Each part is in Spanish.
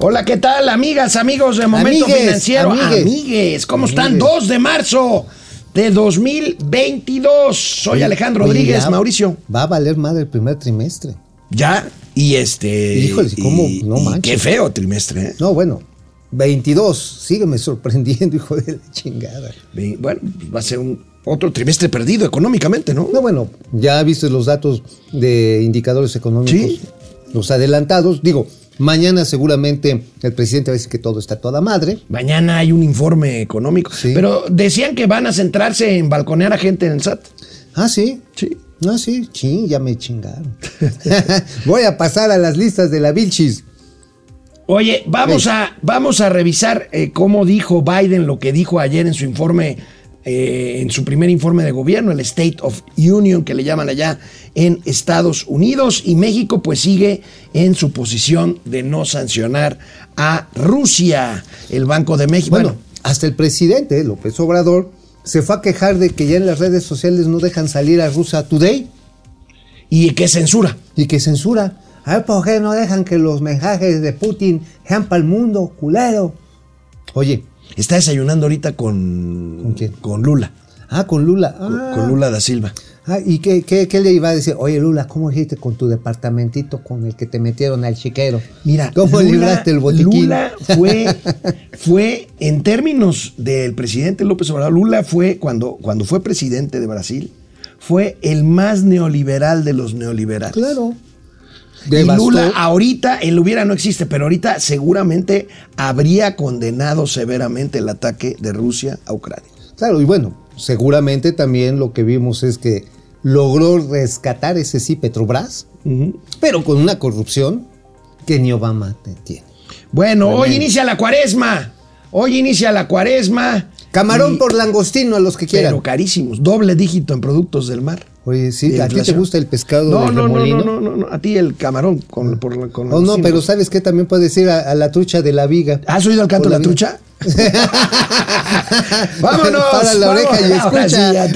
Hola, ¿qué tal, amigas, amigos de Momento Amigues, Financiero? amigues. Amigues, ¿cómo están? Amigues. 2 de marzo de 2022. Soy Alejandro Oye, Rodríguez, ya Mauricio. Va a valer madre el primer trimestre. Ya, y este. Híjole, ¿cómo? y- No manches. Qué feo trimestre, ¿eh? No, bueno, 22. Sígueme sorprendiendo, hijo de la chingada. Bueno, va a ser un otro trimestre perdido económicamente, ¿no? No, bueno, ya viste los datos de indicadores económicos, Sí. los adelantados. Digo, mañana seguramente el presidente va a decir que todo está toda madre. Mañana hay un informe económico. Sí. Pero decían que van a centrarse en balconear a gente en el SAT. Ah, sí. Sí. No, sí, ching, ya me chingaron. Voy a pasar a las listas de la Vilchis. Oye, vamos Sí. a, vamos a revisar eh, cómo dijo Biden lo que dijo ayer en su informe, eh, en su primer informe de gobierno, el State of Union, que le llaman allá en Estados Unidos. Y México, pues sigue en su posición de no sancionar a Rusia, el Banco de México. Bueno, Bueno, hasta el presidente López Obrador se fue a quejar de que ya en las redes sociales no dejan salir a Rusia Today y que censura. y que censura. A ver, ¿por qué no dejan que los mensajes de Putin sean para el mundo, culero? Oye, Está desayunando ahorita con, ¿Con quién? con Lula, ah, con Lula. con- Ah, con Lula da Silva. Ah, ¿Y qué, qué- qué le iba a decir? Oye, Lula, ¿cómo dijiste con tu departamentito con el que te metieron al chiquero? Mira, ¿cómo Lula- libraste el botiquín? Lula fue, fue, en términos del presidente López Obrador, Lula fue, cuando, cuando fue presidente de Brasil, fue el más neoliberal de los neoliberales. Claro. Y Lula, ahorita, el hubiera no existe, pero ahorita seguramente habría condenado severamente el ataque de Rusia a Ucrania. Claro, y bueno, seguramente también lo que vimos es que logró rescatar ese sí Petrobras, pero con una corrupción que ni Obama tiene. Bueno, hoy inicia la cuaresma. Hoy inicia la cuaresma. Camarón Y- por langostino a los que quieran. Pero carísimos, doble dígito en productos del mar. Oye, sí, ¿a ti te gusta el pescado No, del no, no, remolino? no, no, no, no, a ti el camarón con, por la- con Oh, no, pero ¿sabes qué? También puedes ir a, a la trucha de la viga. ¿Has oído el canto de la trucha? ¡Vámonos! Para la oreja y sí, escucha.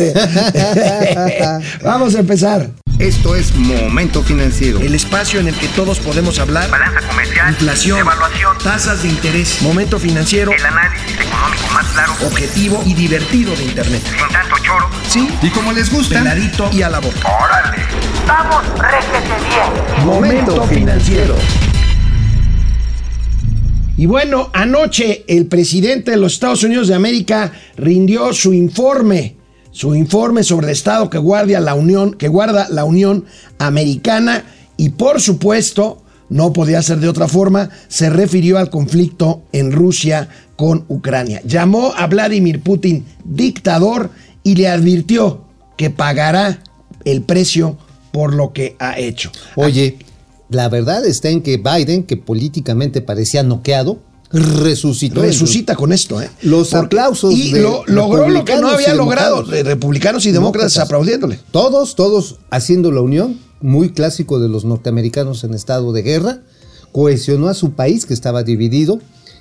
Vamos a empezar. Esto es Momento Financiero. El espacio en el que todos podemos hablar. balanza comercial, Inflación, evaluación, tasas de interés, momento financiero, el análisis económico más claro, objetivo y divertido de Internet. sin tanto choro. Sí, Y como les gusta, peladito y a la boca. ¡Órale! ¡Vamos, réjete bien! Momento financiero. Y bueno, anoche el presidente de los Estados Unidos de América rindió su informe, su informe sobre el estado que guarda la Unión, que guarda la Unión Americana y por supuesto, no podía ser de otra forma, se refirió al conflicto en Rusia con Ucrania. Llamó a Vladimir Putin dictador y le advirtió que pagará el precio por lo que ha hecho. Oye, la verdad está en que Biden, que políticamente parecía noqueado, resucitó. resucita con esto, ¿eh? Los aplausos Y de lo, logró lo que no republicanos y había logrado, de republicanos y demócratas aplaudiéndole. Todos, todos haciendo la unión, muy clásico de los norteamericanos en estado de guerra, cohesionó a su país que estaba dividido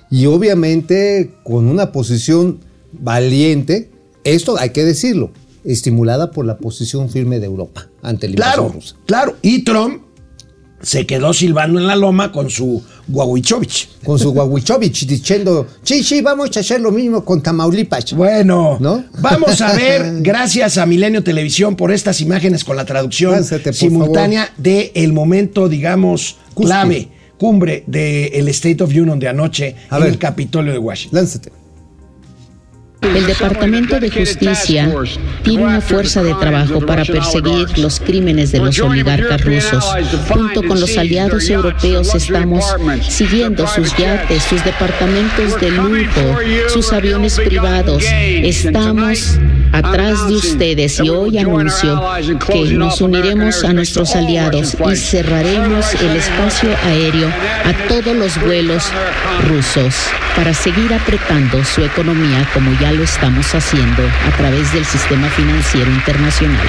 y obviamente con una posición valiente, esto hay que decirlo, estimulada por la posición firme de Europa ante el Claro, claro. Y Trump se quedó silbando en la loma con su Guahuichovich. Con su Guahuichovich diciendo, sí, sí, vamos a hacer lo mismo con Tamaulipas. Bueno, ¿No? vamos a ver, gracias a Milenio Televisión por estas imágenes con la traducción simultánea de el momento, digamos, clave, cumbre del State of Union de anoche A en ver. el Capitolio de Washington. Lánzate. El Departamento de Justicia tiene una fuerza de trabajo para perseguir los crímenes de los oligarcas rusos. Junto con los aliados europeos estamos siguiendo sus yates, sus departamentos de lujo, sus aviones privados. Estamos atrás de ustedes y hoy anuncio que nos uniremos a nuestros aliados y cerraremos el espacio aéreo a todos los vuelos rusos para seguir apretando su economía como ya lo estamos haciendo a través del sistema financiero internacional.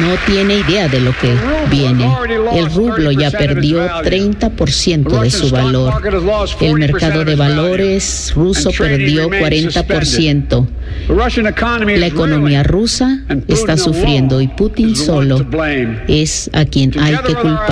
No tiene idea de lo que viene. El rublo ya perdió 30% de su valor. El mercado de valores ruso perdió 40%. La economía rusa está sufriendo y Putin solo es a quien hay que culpar.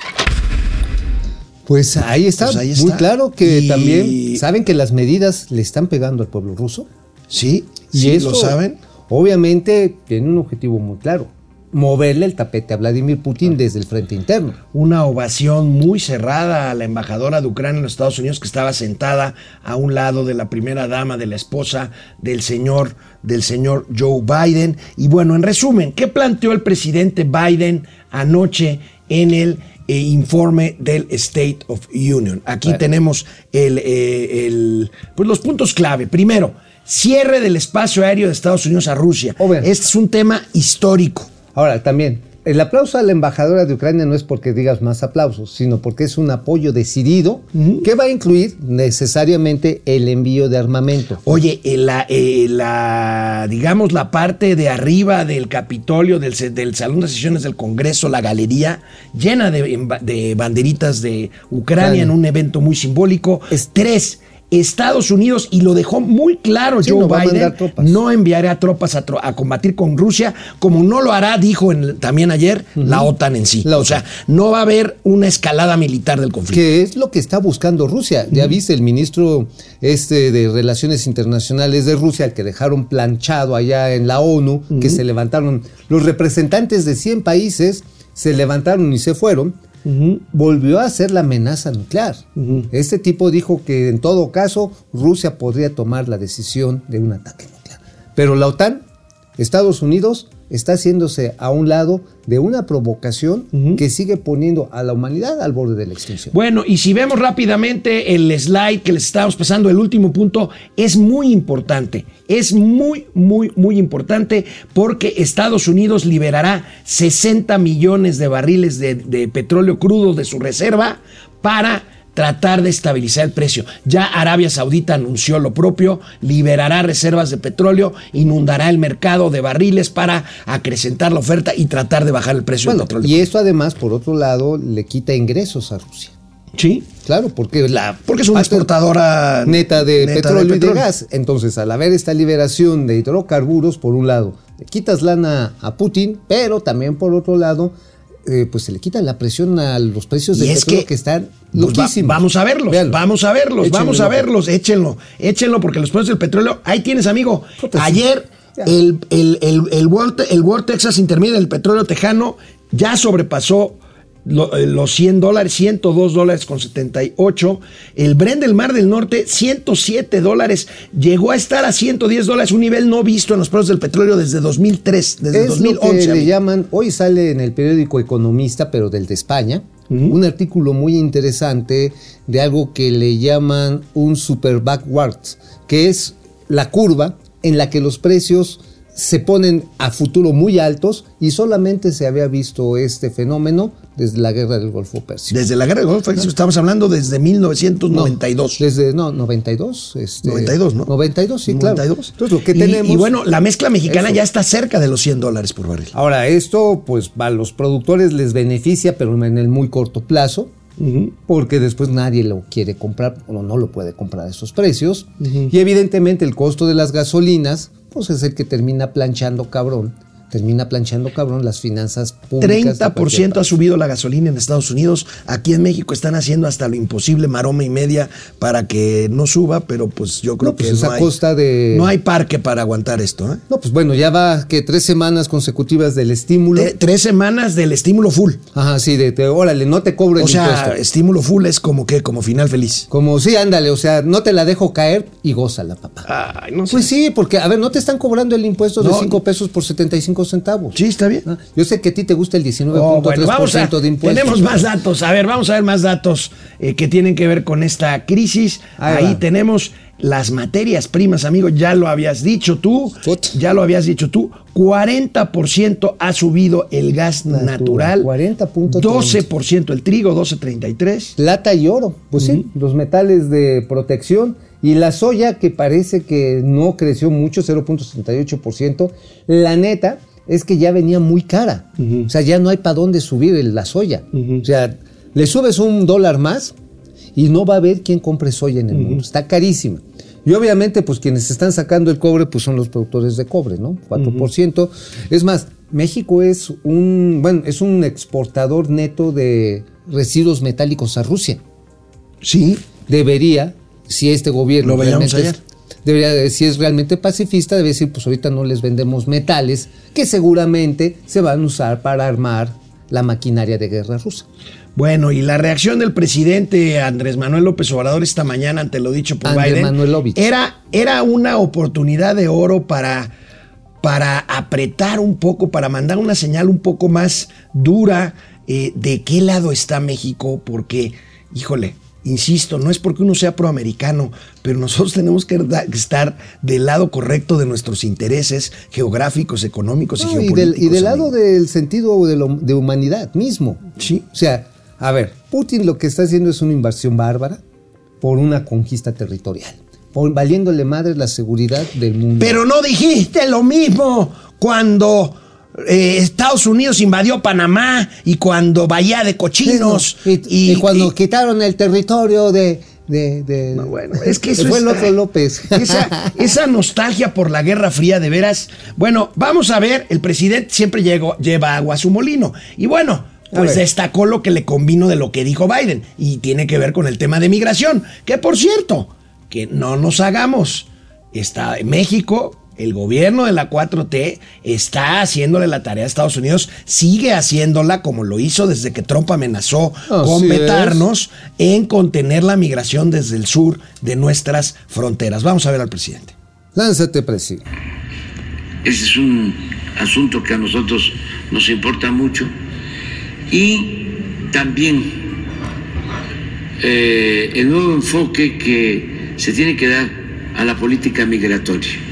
Pues ahí está, Pues ahí muy claro que Y- también saben que las medidas le están pegando al pueblo ruso. Sí, Y sí, eso, lo saben. Obviamente tiene un objetivo muy claro, moverle el tapete a Vladimir Putin desde el frente interno. Una ovación muy cerrada a la embajadora de Ucrania en los Estados Unidos que estaba sentada a un lado de la primera dama, de la esposa del señor, del señor Joe Biden. Y bueno, en resumen, ¿qué planteó el presidente Biden anoche en el eh, informe del State of Union? Aquí tenemos el, eh, el- pues los puntos clave. Primero, cierre del espacio aéreo de Estados Unidos a Rusia. Este es un tema histórico. Ahora, también, el aplauso a la embajadora de Ucrania no es porque digas más aplausos, sino porque es un apoyo decidido que va a incluir necesariamente el envío de armamento. Oye, eh, la, eh, la, digamos, la parte de arriba del Capitolio, del, Salón de Sesiones del Congreso, la galería, llena de, banderitas de Ucrania Ucrania. en un evento muy simbólico. Es- Tres, Estados Unidos, y lo dejó muy claro Sí, Joe no Biden, no enviará tropas a, tro- a combatir con Rusia, como no lo hará, dijo en- también ayer, la OTAN en sí. O sea, no va a haber una escalada militar del conflicto. que es lo que está buscando Rusia. Ya viste el ministro este de Relaciones Internacionales de Rusia, al que dejaron planchado allá en la ONU, que se levantaron, los representantes de 100 países se levantaron y se fueron, volvió a hacer la amenaza nuclear. Este tipo dijo que en todo caso Rusia podría tomar la decisión de un ataque nuclear. Pero la OTAN, Estados Unidos, está haciéndose a un lado de una provocación que sigue poniendo a la humanidad al borde de la extinción. Bueno, y si vemos rápidamente el slide que les estábamos pasando, el último punto es muy importante. Es muy, muy, muy importante porque Estados Unidos liberará 60 millones de barriles de, de petróleo crudo de su reserva para tratar de estabilizar el precio. Ya Arabia Saudita anunció lo propio, liberará reservas de petróleo, inundará el mercado de barriles para acrecentar la oferta y tratar de bajar el precio Bueno, del petróleo. y esto además, por otro lado, le quita ingresos a Rusia. sí, Claro, porque la porque es una exportadora neta de neta petróleo y de gas. Entonces, al haber esta liberación de hidrocarburos, por un lado, le quitas lana a Putin, pero también por otro lado, eh, pues se le quita la presión a los precios Y es petróleo que- que, están Pues va- loquísimos. vamos a verlos, Véanlo. vamos a verlos, Échenle vamos a verlos, échenlo, échenlo, porque los precios del petróleo, ahí tienes, amigo. Ayer el, el, el, el World, el World Texas Intermediate del petróleo tejano ya sobrepasó los 100 dólares, 102 dólares con 78. El Brent del Mar del Norte, 107 dólares. Llegó a estar a 110 dólares, un nivel no visto en los precios del petróleo desde 2003, desde es 2011. lo que le llaman, hoy sale en el periódico Economista, pero del de España, un artículo muy interesante de algo que le llaman un super backward, que es la curva en la que los precios se ponen a futuro muy altos y solamente se había visto este fenómeno desde la guerra del Golfo Persio. Desde la guerra del Golfo, estamos hablando desde 1992. Desde, no, 92. Este, 92, ¿no? 92, sí, claro. 92. Entonces, lo que Y- tenemos... Y, bueno, la mezcla mexicana Eso. ya está cerca de los 100 dólares por barril. Ahora, esto, pues, a los productores les beneficia, pero en el muy corto plazo, porque después nadie lo quiere comprar o no lo puede comprar a esos precios. Y evidentemente el costo de las gasolinas, pues es el que termina planchando cabrón, termina planchando cabrón las finanzas públicas. de cualquier 30% ha subido la gasolina en Estados Unidos. Aquí en México están haciendo hasta lo imposible, maroma y media, para que no suba, pero pues yo creo No, pues que es no a hay, costa de- no hay parque para aguantar esto. ¿eh? No, pues bueno, ya va que tres semanas consecutivas del estímulo. Tre- tres semanas del estímulo full. Ajá, sí, de, te- órale, no te cobro el O sea, impuesto. estímulo full es como que, como final feliz. Como, sí, ándale, o sea, no te la dejo caer y gózala, papá. Ay, no sé. Pues sí, porque, a ver, no te están cobrando el impuesto de No. 5 pesos por 75 centavos. Sí, está bien. Yo sé que a ti te gusta el 19.3% Oh, bueno, de impuestos. tenemos más datos. A ver, vamos a ver más datos eh, que tienen que ver con esta crisis. Ahí tenemos las materias primas, amigo. Ya lo habías dicho tú. Ya lo habías dicho tú. 40% ha subido el gas natural. Natural, 40.30. 12% el trigo, 12.33. Plata y oro, pues sí, los metales de protección. Y la soya, que parece que no creció mucho, 0.68%. La neta es que ya venía muy cara. O sea, ya no hay para dónde subir la soya. O sea, le subes un dólar más y no va a haber quien compre soya en el mundo. Está carísima. Y obviamente, pues quienes están sacando el cobre, pues son los productores de cobre, ¿no? 4%. Es más, México es un, bueno, es un exportador neto de residuos metálicos a Rusia. Sí. debería, si este gobierno Lo veíamos ayer. Debería, de- si es realmente pacifista, debe decir, pues ahorita no les vendemos metales que seguramente se van a usar para armar la maquinaria de guerra rusa. Bueno, y la reacción del presidente Andrés Manuel López Obrador esta mañana ante lo dicho por Andrés Biden era, era una oportunidad de oro para, para apretar un poco, para mandar una señal un poco más dura eh, de qué lado está México, porque, híjole, insisto, no es porque uno sea proamericano, pero nosotros tenemos que estar del lado correcto de nuestros intereses geográficos, económicos y No, y, geopolíticos. del, y del lado del sentido de, lo- de humanidad mismo. Sí. O sea, a ver, Putin lo que está haciendo es una invasión bárbara por una conquista territorial, valiéndole madre la seguridad del mundo. Pero no dijiste lo mismo cuando eh, Estados Unidos invadió Panamá y cuando Bahía de Cochinos. y, y cuando y- quitaron el territorio de... de- de- No, bueno, es que eso fue es- otro López. Esa, esa nostalgia por la Guerra Fría, de veras. Bueno, vamos a ver, el presidente siempre llegó- lleva agua a su molino. Y bueno, pues destacó lo que le convino de lo que dijo Biden. Y tiene que ver con el tema de migración. Que por cierto, que no nos hagamos. Está México. El gobierno de la 4T está haciéndole la tarea a Estados Unidos, sigue haciéndola como lo hizo desde que Trump amenazó Así con es. vetarnos en contener la migración desde el sur de nuestras fronteras. Vamos a ver al presidente. Lánzate, presidente. Ese es un asunto que a nosotros nos importa mucho. Y también eh, el nuevo enfoque que se tiene que dar a la política migratoria.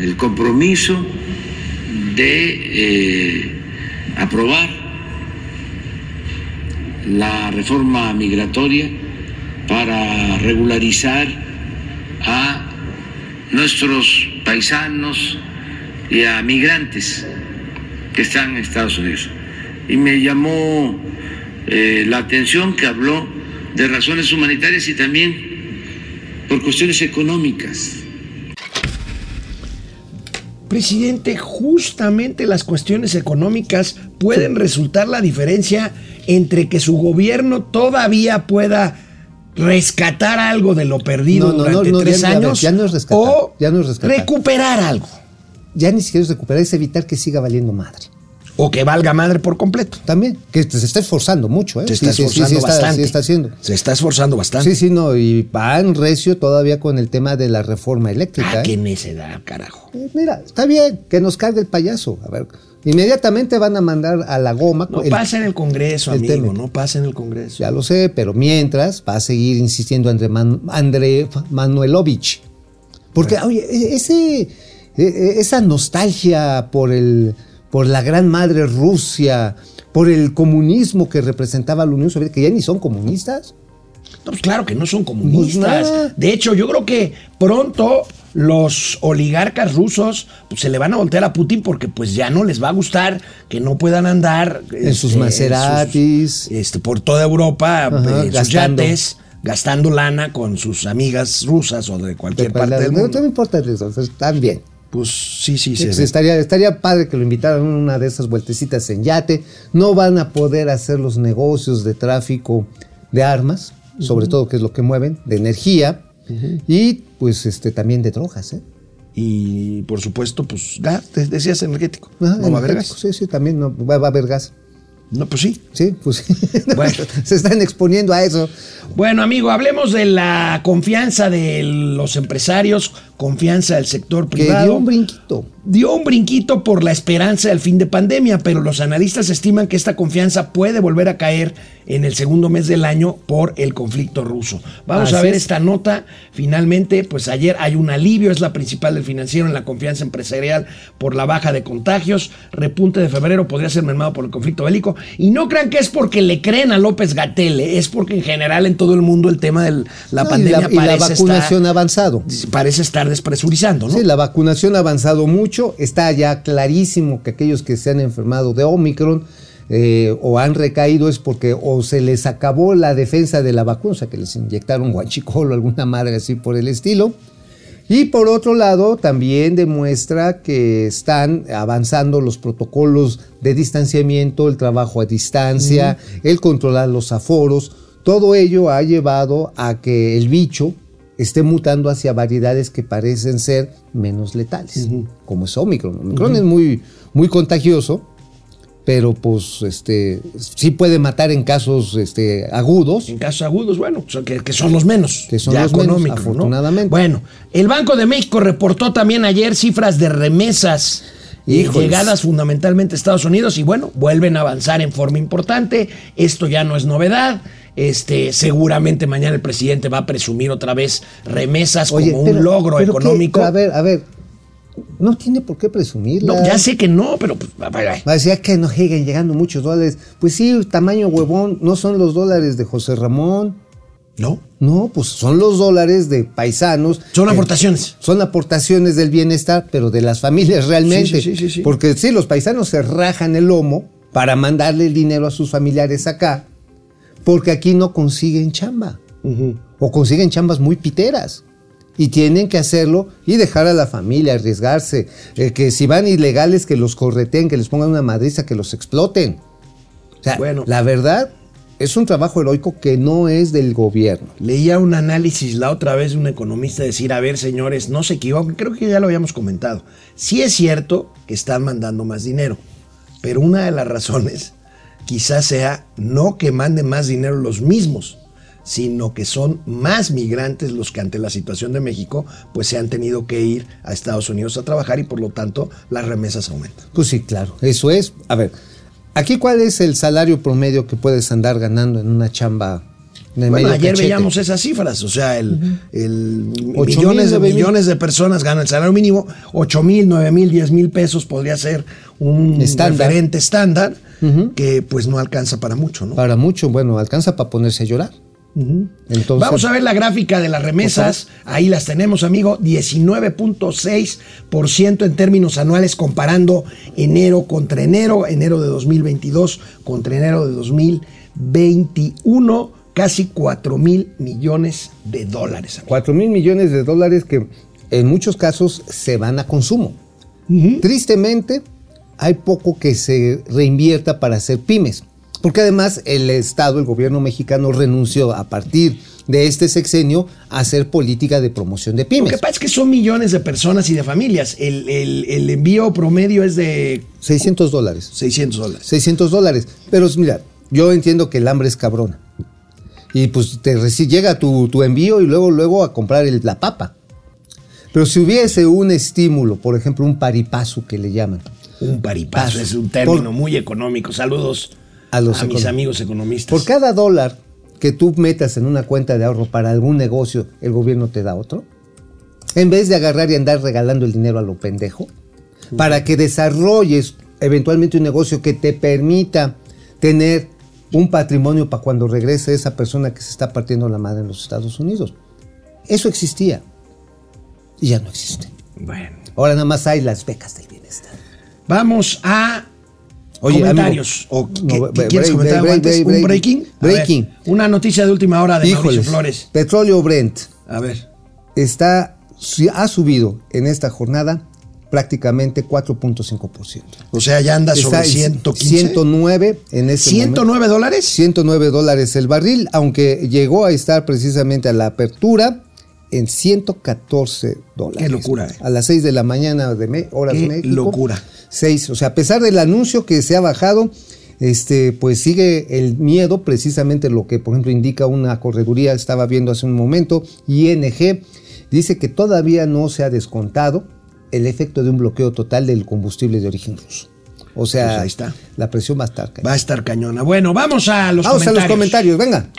El compromiso de eh, aprobar la reforma migratoria para regularizar a nuestros paisanos y a migrantes que están en Estados Unidos. Y me llamó eh, la atención que habló de razones humanitarias y también por cuestiones económicas. Presidente, justamente las cuestiones económicas pueden resultar la diferencia entre que su gobierno todavía pueda rescatar algo de lo perdido No, no, durante no, tres ya- ya años ya no es rescatar, o ya no es rescatar. recuperar algo Ya ni siquiera es recuperar, es evitar que siga valiendo madre. O que valga madre por completo. También, que se está esforzando mucho, ¿eh? Se Sí, está sí, sí, esforzando sí está- bastante. sí está haciendo. Se está esforzando bastante. Sí, sí, no, y van recio todavía con el tema de la reforma eléctrica. Ah, ¿eh? qué necedad, carajo. Eh, Mira, está bien que nos cargue el payaso. A ver, inmediatamente van a mandar a la goma. No el- pasa en el Congreso, el amigo, tema. no pasa en el Congreso. Ya lo sé, pero mientras va a seguir insistiendo André, Man- André Manuelovich. Porque, oye, e- ese, e- esa nostalgia por, el, por la gran madre Rusia, por el comunismo que representaba la Unión Soviética, que ya ni son comunistas. No, pues claro que no son Pues comunistas. nada. De hecho, yo creo que pronto los oligarcas rusos pues, se le van a voltear a Putin porque pues ya no les va a gustar que no puedan andar En sus este, Maseratis. sus, este, por toda Europa Ajá, eh, en sus gastando. yates, gastando lana con sus amigas rusas o de cualquier De- parte del no, mundo. no me importa eso, pues, están bien. Pues sí, sí, sí. Pues estaría, estaría padre que lo invitaran a una de esas vueltecitas en yate. No van a poder hacer los negocios de tráfico de armas, sobre todo que es lo que mueven, de energía y pues este también de drogas. ¿eh? Y por supuesto, pues gas, decías energético. Ajá, no va a haber energético, gas. Sí, sí, también no, va, va a haber gas. No, pues sí. Sí, pues sí. Bueno. se están exponiendo a eso. Bueno, amigo, hablemos de la confianza de los empresarios, confianza del sector Que privado. dio un brinquito. dio un brinquito por la esperanza del fin de pandemia, pero los analistas estiman que esta confianza puede volver a caer en el segundo mes del año por el conflicto ruso. Vamos a ver es. esta nota. Finalmente, pues ayer hay un alivio, es la principal del financiero en la confianza empresarial por la baja de contagios. Repunte de febrero podría ser mermado por el conflicto bélico. Y no crean que es porque le creen a López Gatelle, es porque en general en todo el mundo el tema de la No, y pandemia la, y la vacunación ha avanzado. estar, parece estar despresurizando, ¿no? Sí, la vacunación ha avanzado mucho. Está ya clarísimo que aquellos que se han enfermado de Omicron eh, o han recaído es porque o se les acabó la defensa de la vacuna, o sea, que les inyectaron guanchicol o alguna madre así por el estilo. Y por otro lado, también demuestra que están avanzando los protocolos de distanciamiento, el trabajo a distancia, el controlar los aforos. todo ello ha llevado a que el bicho esté mutando hacia variedades que parecen ser menos letales, como es Omicron. Omicron es muy, muy contagioso, pero pues este sí puede matar en casos este, agudos. En casos agudos, bueno, son- que, que son los menos. Que son ya los con menos, afortunadamente. Bueno, el Banco de México reportó también ayer cifras de remesas eh, Híjoles. llegadas fundamentalmente a Estados Unidos y bueno, vuelven a avanzar en forma importante. Esto ya no es novedad. Este, seguramente mañana el presidente va a presumir otra vez remesas como pero- un logro pero económico. a ver, a ver, no tiene por qué presumirla. No, ya sé que no, pero pues, va- va- va. Va a decir "Ah, que nos siguen llegando muchos dólares. Pues sí, tamaño huevón, no son los dólares de José Ramón. no, No, pues son los dólares de paisanos. son aportaciones. Son aportaciones del bienestar, pero de las familias realmente. Sí, sí, sí, sí, sí. Porque sí, los paisanos se rajan el lomo para mandarle el dinero a sus familiares acá, porque aquí no consiguen chamba. O consiguen chambas muy piteras. Y tienen que hacerlo y dejar a la familia, arriesgarse. Eh, que si van ilegales, que los correten, que les pongan una madriza, que los exploten. O sea, Bueno. la verdad es un trabajo heroico que no es del gobierno. Leía un análisis la otra vez de un economista decir, a ver señores, no se equivoquen, creo que ya lo habíamos comentado. Sí es cierto que están mandando más dinero, pero una de las razones quizás sea no que manden más dinero los mismos, sino que son más migrantes los que ante la situación de México pues se han tenido que ir a Estados Unidos a trabajar y por lo tanto las remesas aumentan. Pues sí, claro, eso es. A ver, aquí cuál es el salario promedio que puedes andar ganando en una chamba de Bueno, ayer cachete? veíamos esas cifras, o sea, el, millones mil, de millones de personas ganan el salario mínimo, 8 mil, 9 mil, 10 mil pesos podría ser un Estándar. referente estándar que pues no alcanza para mucho, ¿no? Para mucho, bueno, alcanza para ponerse a llorar. Entonces, Vamos a ver la gráfica de las remesas. Ahí las tenemos, amigo. 19.6% en términos anuales comparando enero contra enero, enero de 2022 contra enero de 2021, casi 4 mil millones de dólares. amigo. 4 mil millones de dólares que en muchos casos se van a consumo. Tristemente, hay poco que se reinvierta para hacer pymes. Porque además el Estado, el gobierno mexicano, renunció a partir de este sexenio a hacer política de promoción de Lo pymes. que pasa es que son millones de personas y de familias. El, el- el envío promedio es de 600 dólares. 600 dólares. 600 dólares. Pero mira, yo entiendo que el hambre es cabrona. Y pues te llega tu, tu envío y luego, luego a comprar el- la papa. Pero si hubiese un estímulo, por ejemplo, un paripazo que le llaman, Un paripazo Paso. es un término Por- muy económico. Saludos A los mis econom- amigos economistas. por cada dólar que tú metas en una cuenta de ahorro para algún negocio, el gobierno te da otro. En vez de agarrar y andar regalando el dinero a lo pendejo, para que desarrolles eventualmente un negocio que te permita tener un patrimonio para cuando regrese esa persona que se está partiendo la madre en los Estados Unidos. Eso existía y ya no existe. Bueno. Ahora nada más hay las becas del bienestar. Vamos a Oye, comentarios. amigo, ¿O no, qué break, quieres comentar break, antes? break, ¿Un break. breaking? A ver, Breaking. una noticia de última hora de Mauricio Híjoles, Flores. petróleo Brent A ver. está, ha subido en esta jornada prácticamente 4.5%. O sea, ya anda sobre en 115. 109 en este momento. ¿109 dólares? 109 dólares el barril, aunque llegó a estar precisamente a la apertura en 114 dólares. Qué locura, eh. A las 6 de la mañana de me- horas Qué México. locura. 6, o sea, a pesar del anuncio que se ha bajado, este, pues sigue el miedo, precisamente lo que, por ejemplo, indica una correduría, estaba viendo hace un momento, ING dice que todavía no se ha descontado el efecto de un bloqueo total del combustible de origen ruso. O sea, Pues ahí está. la presión va a estar. cañona. Va a estar cañona. Bueno, vamos a los Vamos a comentarios. los comentarios, venga.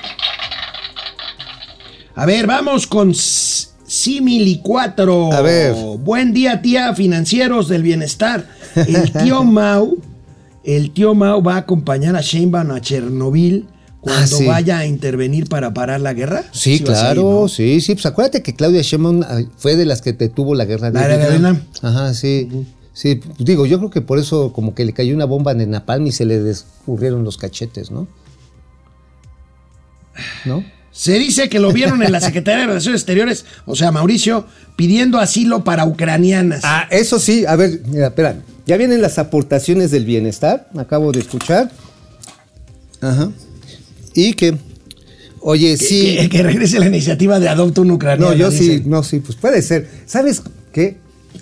A ver, vamos con Simili 4. A ver. Buen día, tía, financieros del bienestar. El tío Mau, el tío Mau va a acompañar a Sheinbaum a Chernobyl cuando Ah, sí. vaya a intervenir para parar la guerra. Sí, ir, claro, ¿no? sí, sí. Pues acuérdate que Claudia Sheinbaum ah, fue de las que te tuvo la guerra de La Vietnam. Ajá, sí. Sí, digo, yo creo que por eso como que le cayó una bomba en Napalm y se le descurrieron los cachetes, ¿no? ¿No? Se dice que lo vieron en la Secretaría de Relaciones Exteriores, o sea, Mauricio, pidiendo asilo para ucranianas. Ah, eso sí, a ver, mira, espera. Ya vienen las aportaciones del bienestar, acabo de escuchar. Ajá. Y que Oye, que- sí. Que, que regrese la iniciativa de adopta un ucraniano. No, yo sí, dicen. no, sí, pues puede ser. ¿Sabes qué?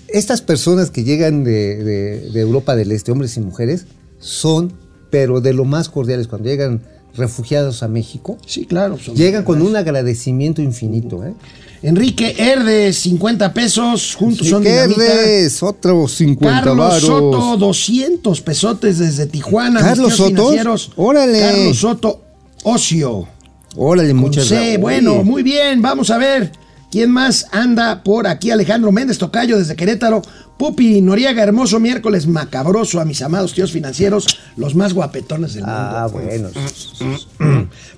Estas personas que llegan de, de- de Europa del Este, hombres y mujeres, son, pero de lo más cordiales, cuando llegan refugiados a México, Sí, claro. llegan con un agradecimiento infinito, ¿eh? Enrique Herde, 50 pesos, juntos son ¿Qué dinamita. eres? Otros 50 Carlos varos. Soto, 200 pesotes desde Tijuana. ¿Carlos Soto? Órale. Carlos Soto, Ocio. Órale, muchas gracias. bueno, muy bien. Vamos a ver quién más anda por aquí. Alejandro Méndez Tocayo desde Querétaro. Pupi Noriega, hermoso miércoles macabroso a mis amados tíos financieros, los más guapetones del mundo. Ah, bueno.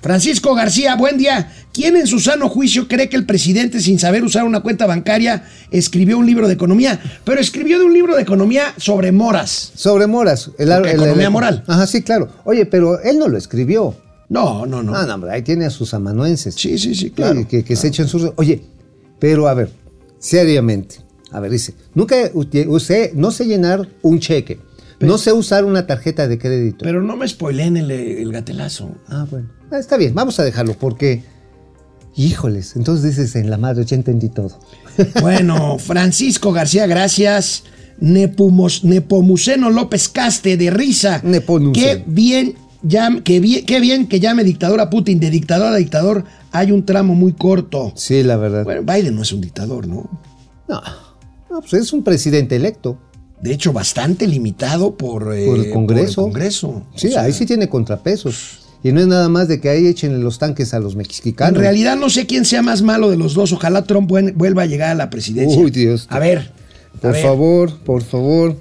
Francisco García, buen día. ¿Quién en su sano juicio cree que el presidente, sin saber usar una cuenta bancaria, escribió un libro de economía? Pero escribió de un libro de economía sobre moras. Sobre Moras. El, Porque economía moral. Ajá, sí, claro. Oye, pero él no lo escribió. No, no, no. No, no, hombre, ahí tiene a sus amanuenses. Sí, sí, sí, claro. Que, que se echen sus. Oye, pero a ver, seriamente. A ver, dice, nunca usé, no sé llenar un cheque. no sé usar una tarjeta de crédito. Pero no me spoileen el, el gatelazo. ah, bueno. Ah, está bien, vamos a dejarlo porque. Híjoles, entonces dices en la madre, ya entendí todo. Bueno, Francisco García, gracias. Nepumos- Nepomuceno López Caste de risa. Nepomuceno. Qué bien, ya, qué bien, qué bien que llame dictador a Putin. De dictador a dictador hay un tramo muy corto. Sí, la verdad. Bueno, Biden no es un dictador, ¿no? No, no, pues es un presidente electo. De hecho, bastante limitado por, eh, Por el Congreso. Congreso. Sí, O sea, ahí sí tiene contrapesos. Y no es nada más de que ahí echen los tanques a los En mexicanos. realidad no sé quién sea más malo de los dos. Ojalá Trump vuelva a llegar a la presidencia. Uy, Dios. A ver. a Por ver, favor, por favor.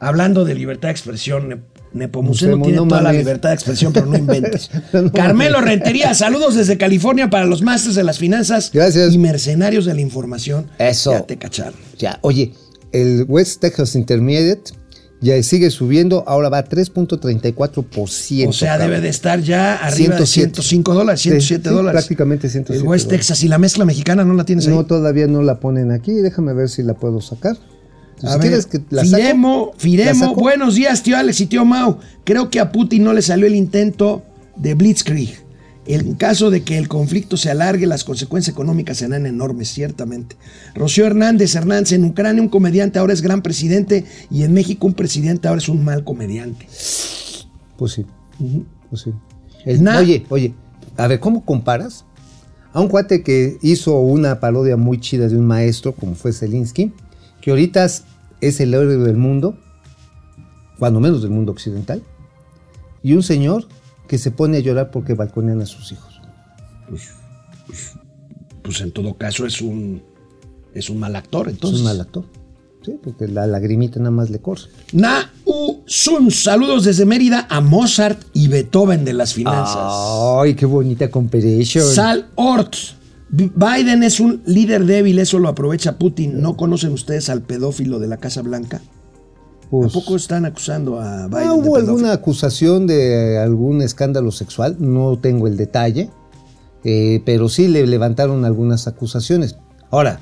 Hablando de libertad de expresión, Nepomuceno tiene no toda la libertad de expresión, pero no inventes. No Carmelo mames. Rentería, saludos desde California para los másteres de las finanzas Gracias. y mercenarios de la información. Eso. Ya te cacharon. Ya, oye, el West Texas Intermediate ya sigue subiendo, ahora va a 3.34%. O sea, cabrón. debe de estar ya arriba de 107. 105 dólares, 107 Sí, dólares. prácticamente 107 El West dólares. Texas y la mezcla mexicana no la tienes ahí. No, todavía no la ponen aquí. Déjame ver si la puedo sacar. A ver, que la saco, Firemo, ¿la Firemo, buenos días, tío Alex y tío Mau. Creo que a Putin no le salió el intento de Blitzkrieg. En caso de que el conflicto se alargue, las consecuencias económicas serán enormes, ciertamente. Rocío Hernández Hernández, en Ucrania un comediante ahora es gran presidente y en México un presidente ahora es un mal comediante. Pues sí. Pues sí. El- Na- oye, oye, a ver, ¿cómo comparas a un cuate que hizo una parodia muy chida de un maestro, como fue Zelinsky, que ahorita es- es el héroe del mundo, cuando menos del mundo occidental, y un señor que se pone a llorar porque balconean a sus hijos? Pues en todo caso es un, es un mal actor, Es entonces. un mal actor. Sí, porque la lagrimita nada más le corre. Na U Sun, saludos desde Mérida a Mozart y Beethoven de las finanzas. Ay, qué bonita comparison. Sal Ort. Biden es un líder débil, eso lo aprovecha Putin. ¿No conocen ustedes al pedófilo de la Casa Blanca? Pues, ¿A poco están acusando a Biden de ¿Hubo pedófilo? alguna acusación de algún escándalo sexual? No tengo el detalle, eh, pero sí le levantaron algunas acusaciones. Ahora,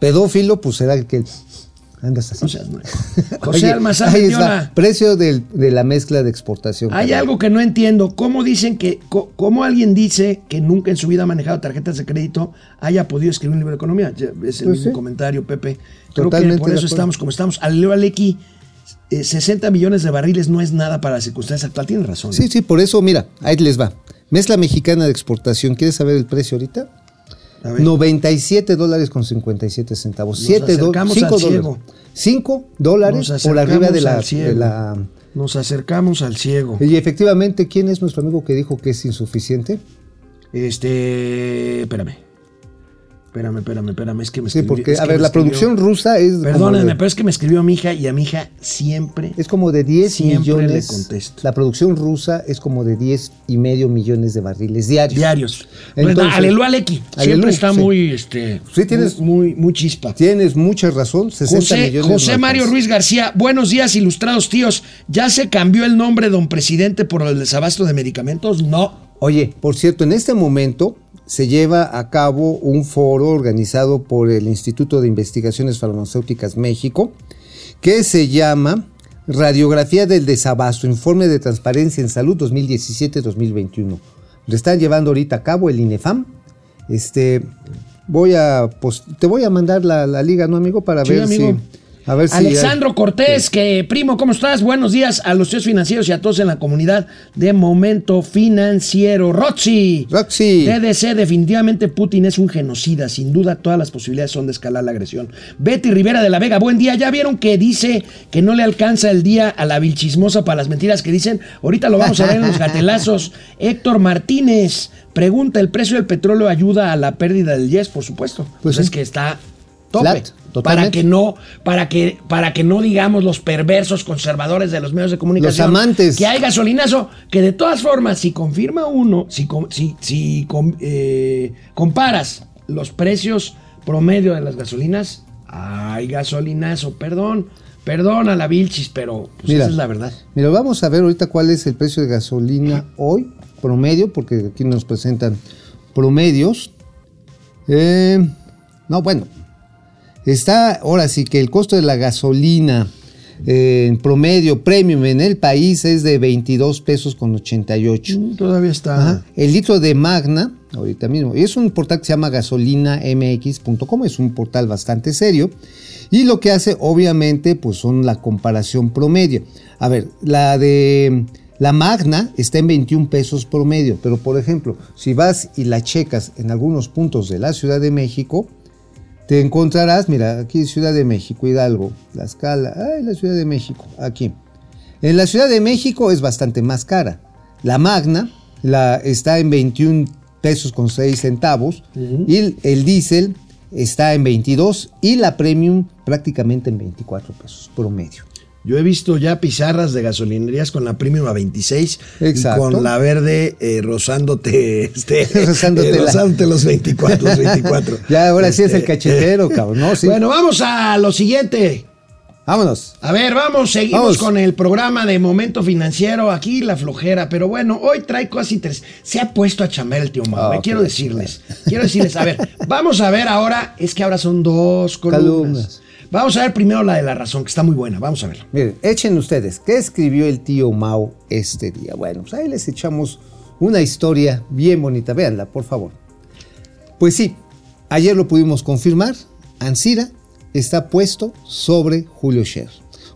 pedófilo, pues será el que andas así. Seas mal. José Oye, Almazán ahí está, precio del- de la mezcla de exportación. Hay caray. algo que no entiendo. ¿Cómo dicen que, co- cómo alguien dice que nunca en su vida ha manejado tarjetas de crédito haya podido escribir un libro de economía? Es el Pues mismo sí. comentario, Pepe. Creo Totalmente que por eso estamos como estamos. Al Leo Alequi, eh, 60 millones de barriles no es nada para las circunstancias actuales. Tiene razón. Sí, sí, por eso, mira, ahí les va. Mezcla mexicana de exportación, ¿quieres saber el precio ahorita? A ver. 97 dólares con 57 centavos. Nos 7 acercamos al dólares. ciego. 5 dólares por arriba de la, de la Nos acercamos al ciego. Y efectivamente, ¿quién es nuestro amigo que dijo que es insuficiente? Este. Espérame. Espérame, espérame, espérame. Es que me Sí, escribió- porque, es a ver, la escribió- producción rusa es. Perdónenme, de- pero es que me escribió mi hija y a mi hija siempre. Es como de 10 Siempre le millones. contesto. La producción rusa es como de 10 y medio millones de barriles diarios. Diarios. Entonces- Aleluya, Alequi. Siempre está sí. muy, este. Sí, tienes- Muy, muy chispa. Tienes mucha razón, 60 José, millones. José Mario. Ruiz García, buenos días, ilustrados tíos. ¿Ya se cambió el nombre, don presidente, por el desabasto de medicamentos? No. Oye, por cierto, en este momento se lleva a cabo un foro organizado por el Instituto de Investigaciones Farmacéuticas México, que se llama Radiografía del Desabasto, Informe de Transparencia en Salud 2017-2021. lo están llevando ahorita a cabo el INEFAM. Este, voy a, pues, te voy a mandar la, la liga, ¿no, amigo? Para Sí, ver amigo. si... A ver si Alexandro Cortés, que primo, ¿cómo estás? Buenos días a los tíos financieros y a todos en la comunidad de Momento Financiero. Roxy. Roxy. TDC, definitivamente Putin es un genocida. Sin duda, todas las posibilidades son de escalar la agresión. Betty Rivera de la Vega, buen día. ¿Ya vieron que dice que no le alcanza el día a la vilchismosa para las mentiras que dicen? Ahorita lo vamos a ver en los gatelazos. Héctor Martínez pregunta: ¿el precio del petróleo ayuda a la pérdida del yes? Por supuesto. Pues, Pues es sí. que está tope. Flat, para que no, para que, para que no digamos los perversos conservadores de los medios de comunicación. Los amantes. Que hay gasolinazo, que de todas formas, si confirma uno, si, si, si eh, comparas los precios promedio de las gasolinas, hay gasolinazo, perdón, perdón a la Vilchis, pero pues Mira. esa es la verdad. Mira, vamos a ver ahorita cuál es el precio de gasolina hoy, promedio, porque aquí nos presentan promedios. Eh, no, bueno, está ahora sí que el costo de la gasolina eh, en promedio premium en el país es de 22 pesos con 88. Mm, Todavía está. Ajá. El litro de Magna, ahorita mismo, y es un portal que se llama gasolinamx.com, es un portal bastante serio. Y lo que hace, obviamente, pues son la comparación promedio. A ver, la de la Magna está en 21 pesos promedio, pero por ejemplo, si vas y la checas en algunos puntos de la Ciudad de México, te encontrarás, mira, aquí Ciudad de México, Hidalgo, La Escala, ay, la Ciudad de México, aquí. En la Ciudad de México es bastante más cara. La Magna la, está en 21 pesos con 6 centavos y el, el diésel está en 22 y la Premium prácticamente en 24 pesos promedio. Yo he visto ya pizarras de gasolinerías con la premium a 26 Exacto. y con la verde eh, rozándote, este, Rozándote eh, la- rozándote los 24, los 24. Ya, ahora sí es el Este, cachetero, cabrón, ¿no? Sí. Bueno, vamos a lo siguiente. Vámonos. A ver, vamos, seguimos Vamos. con el programa de Momento Financiero. Aquí la flojera, pero bueno, hoy trae cosas interesantes. Se ha puesto a chamar el tío Mau, Ah, eh, quiero decirles. Quiero decirles, a ver, vamos a ver ahora, es que ahora son dos columnas. Columnas. Vamos a ver primero la de la razón, que está muy buena. Vamos a verla. Miren, echen ustedes, ¿qué escribió el tío Mao este día? Bueno, pues ahí les echamos una historia bien bonita. Véanla, por favor. Pues sí, ayer lo pudimos confirmar. Ansira está puesto sobre Julio Scher.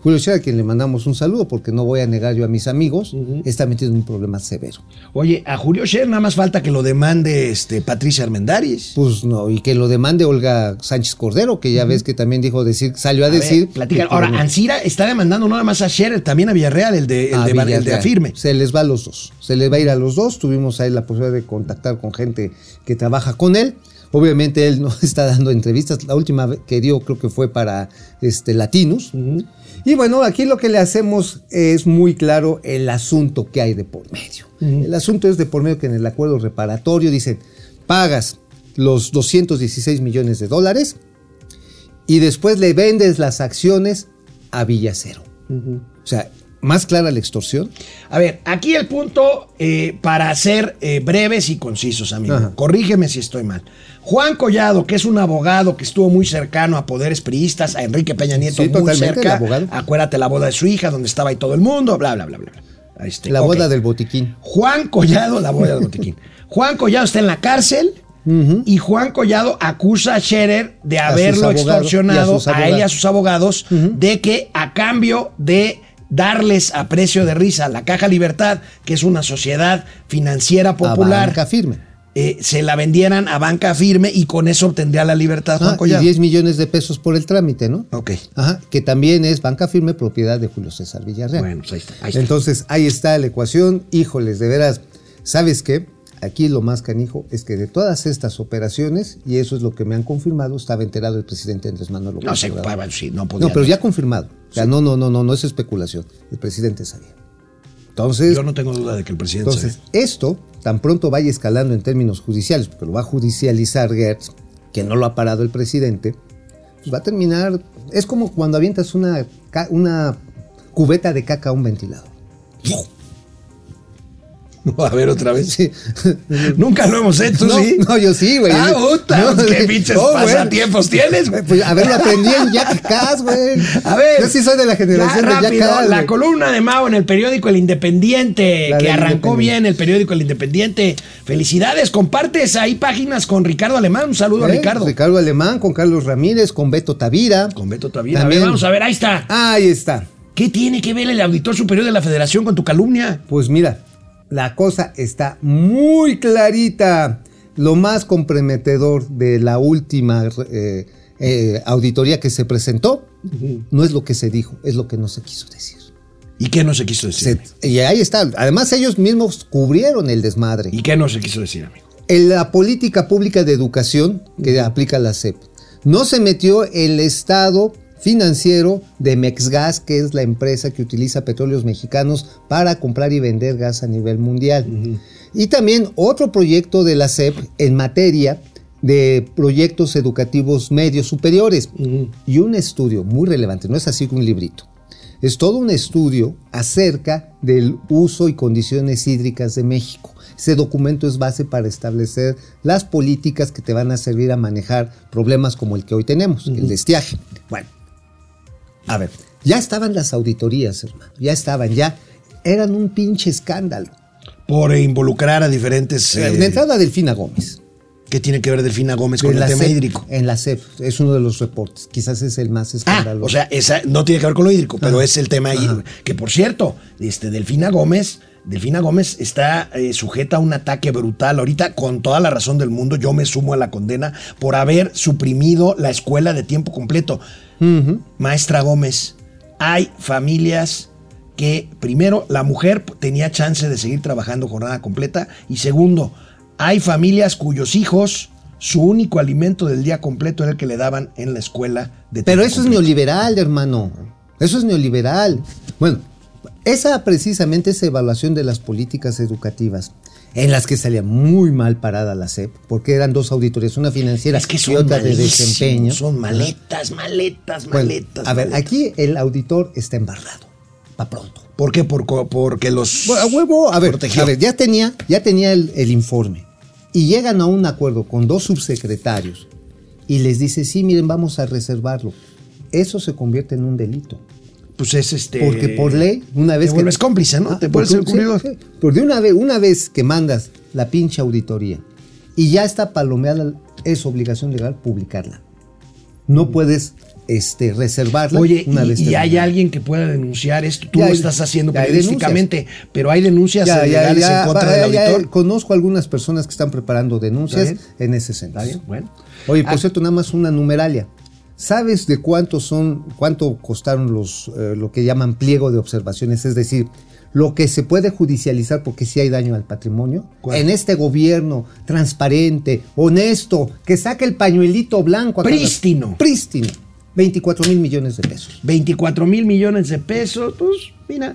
Julio Scher, a quien le mandamos un saludo, porque no voy a negar yo a mis amigos, está metido en un problema severo. Oye, a Julio Scher nada más falta que lo demande este, Patricia Armendáriz. Pues no, y que lo demande Olga Sánchez Cordero, que ya ves que también dijo decir, salió a, A ver, decir. que- Ahora, Ansira está demandando no nada más a Scherer, también a Villarreal, el de, el a de, Bar- el de Villarreal. Afirme. Se les va a los dos. Se les va a ir a los dos. Tuvimos ahí la posibilidad de contactar con gente que trabaja con él. Obviamente él no está dando entrevistas. La última que dio creo que fue para este, Latinos. Y bueno, aquí lo que le hacemos es muy claro el asunto que hay de por medio. El asunto es de por medio que en el acuerdo reparatorio dicen, pagas los 216 millones de dólares y después le vendes las acciones a Villacero. O sea, más clara la extorsión. A ver, aquí el punto eh, para ser eh, breves y concisos, amigo. Ajá. Corrígeme si estoy mal. Juan Collado, que es un abogado que estuvo muy cercano a poderes priistas, a Enrique Peña Nieto, Sí, muy cerca. abogado. Acuérdate la boda de su hija, donde estaba ahí todo el mundo, bla, bla, bla, bla. Este, La boda del botiquín. Juan Collado, la boda del botiquín. Juan Collado está en la cárcel y Juan Collado acusa a Scherer de haberlo extorsionado a él y a sus abogados de que a cambio de darles a precio de risa la Caja Libertad, que es una sociedad financiera A popular, banca firme. eh, se la vendieran a banca firme y con eso obtendría la libertad Juan Ah, y Collado. 10 millones de pesos por el trámite, ¿no? Ok. Ajá, que también es banca firme propiedad de Julio César Villarreal. Bueno, pues ahí está. ahí está. Entonces, ahí está la ecuación. Híjoles, de veras, ¿sabes qué? Aquí lo más canijo es que de todas estas operaciones, y eso es lo que me han confirmado, estaba enterado el presidente Andrés Manuel López no pa- sí, no podía. No, pero ya confirmado. O sea, no, no, no, no, no es especulación. El presidente sabía. Entonces, Yo no tengo duda de que el presidente entonces esto tan pronto vaya escalando en términos judiciales, porque lo va a judicializar Gertz, que no lo ha parado el presidente, pues va a terminar. Es como cuando avientas una, una cubeta de caca a un ventilador. No, a ver otra vez. Sí. Nunca lo hemos hecho, no, ¿sí? No, yo sí, güey. Ah, puta, No, qué pinches güey. pasatiempos tienes, güey. Pues, a ver, lo aprendí en Jackass, güey. A ver. Yo sí soy de la generación de rápido, Jackass. La columna de Mao en el periódico El Independiente, La que arrancó Independiente. bien el periódico El Independiente. Felicidades, compartes ahí páginas con Ricardo Alemán. Un saludo a ¿Eh? Ricardo. Ricardo Alemán, con Carlos Ramírez, con Beto Tavira. Con Beto Tavira. A ver, También. vamos a ver, ahí está. Ahí está. ¿Qué tiene que ver el auditor superior de la federación con tu calumnia? Pues mira, la cosa está muy clarita. Lo más comprometedor de la última eh, eh, auditoría que se presentó no es lo que se dijo, es lo que no se quiso decir. ¿Y qué no se quiso decir? Se- y ahí está. Además, ellos mismos cubrieron el desmadre. ¿Y qué no se quiso decir, amigo? En la política pública de educación que aplica la CEP, no se metió el estado financiero de Mexgas, que es la empresa que utiliza petróleos mexicanos para comprar y vender gas a nivel mundial. Y también otro proyecto de la CEP en materia de proyectos educativos medios superiores. Y un estudio muy relevante, no es así que un librito. Es todo un estudio acerca del uso y condiciones hídricas de México. Ese documento es base para establecer las políticas que te van a servir a manejar problemas como el que hoy tenemos, el de estiaje. Bueno, a ver, ya estaban las auditorías, hermano, ya estaban, ya eran un pinche escándalo. Por involucrar a diferentes. eh, de entrada, Delfina Gómez. ¿Qué tiene que ver Delfina Gómez con En el tema CEP, hídrico? En la CEP, es uno de los reportes, quizás es el más Ah, escandaloso. o sea, esa no tiene que ver con lo hídrico, pero Ajá. es el tema ahí. Ajá. Que por cierto, este, Delfina Gómez, Delfina Gómez está eh, sujeta a un ataque brutal ahorita con toda la razón del mundo. Yo me sumo a la condena por haber suprimido la escuela de tiempo completo. Maestra Gómez, hay familias que, primero, la mujer tenía chance de seguir trabajando jornada completa y segundo, hay familias cuyos hijos, su único alimento del día completo era el que le daban en la escuela de Pero eso es neoliberal, hermano. Eso es neoliberal. Bueno, esa precisamente esa evaluación de las políticas educativas en las que salía muy mal parada la SEP, porque eran dos auditorías, una financiera Es que y otra de desempeño. Son maletas, maletas, Bueno, maletas. a ver, maletas. aquí el auditor está embarrado. Pa' pronto. ¿Por qué? Por porque los. Bueno, a huevo, a ver, protegió. a ver, ya tenía, ya tenía el, el informe. Y llegan a un acuerdo con dos subsecretarios y les dice, sí, miren, vamos a reservarlo. Eso se convierte en un delito. Pues es este. Porque por ley, una vez te que. vuelves cómplice, ¿no? Ah, te cumplidor. sí, sí. Porque una vez, una vez que mandas la pinche auditoría y ya está palomeada, es obligación legal publicarla. No puedes este, reservarla Oye, una y, vez y hay alguien que pueda denunciar esto. Tú Ya lo hay- estás haciendo hay periodísticamente, pero hay denuncias Ya, ya, legales ya, en contra del ya, auditor. conozco algunas personas que están preparando denuncias ¿Está en ese sentido. Está bien, bueno. Oye, por Ah. cierto, nada más una numeralia. ¿Sabes de cuánto son, cuánto costaron los, eh, lo que llaman pliego de observaciones? Es decir, lo que se puede judicializar porque sí hay daño al patrimonio. ¿Cuál? En este gobierno transparente, honesto, que saca el pañuelito blanco. a cada- Prístino. Prístino. 24 mil millones de pesos. 24 mil millones de pesos, pues mira,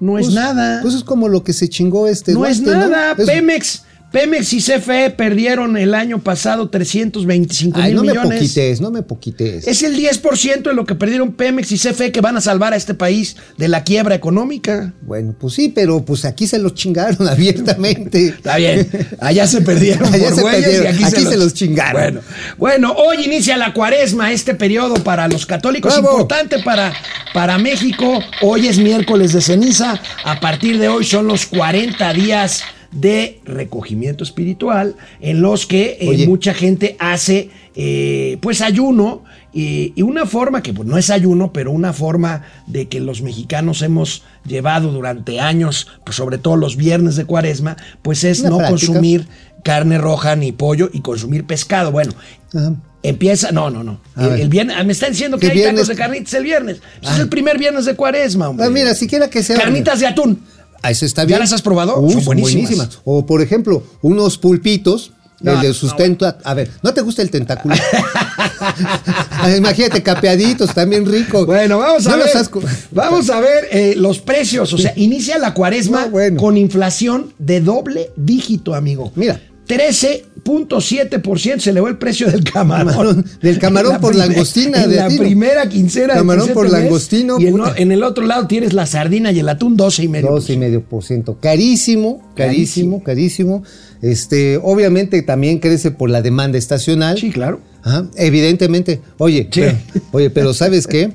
no es Pues- nada. Pues es como lo que se chingó este. no es nada. Pemex, Pemex y CFE perdieron el año pasado 325 Ay, mil no me millones. poquites, no me poquites. Es el 10% de lo que perdieron Pemex y CFE que van a salvar a este país de la quiebra económica. Bueno, pues sí, pero pues aquí se los chingaron abiertamente. Está bien. Allá se perdieron Allá por se perdieron. y aquí, Aquí se los chingaron. Bueno, bueno, hoy inicia la cuaresma, este periodo para los católicos ¡Bravo! importante para, para México. Hoy es miércoles de ceniza. A partir de hoy son los 40 días de recogimiento espiritual en los que eh, mucha gente hace eh, pues ayuno y, y una forma que pues, no es ayuno, pero una forma de que los mexicanos hemos llevado durante años, pues, sobre todo los viernes de cuaresma, pues es Una no práctica. consumir carne roja ni pollo y consumir pescado. Bueno, Ajá. empieza, no, no, no. El, el viernes, ah, me está diciendo que ¿Qué hay viernes? tacos de carnitas el viernes. Pues Es el primer viernes de cuaresma, hombre. Ah, mira, siquiera que sea. Carnitas de atún. Ah, eso está ¿Ya bien. las has probado? Uy, Son buenísimas. buenísimas. O por ejemplo, unos pulpitos. No, el de no, sustento. a- ver, ¿no te gusta el tentáculo? Imagínate, capeaditos, también rico. Bueno, vamos a No ver. los Vamos a ver eh, los precios. O sea, inicia la cuaresma bueno. con inflación de doble dígito, amigo. Mira. 13, 2.7% se elevó el precio del camarón. Camarón, del camarón por langostina En de la atino. primera quincena. Camarón por mes, langostino, Y en, el otro lado tienes la sardina y el atún 12 y medio. Dos y medio por ciento. Carísimo, carísimo, carísimo. Este, obviamente también crece por la demanda estacional. Sí, claro. Ajá, evidentemente. Oye, Sí. pero, oye, pero ¿sabes qué?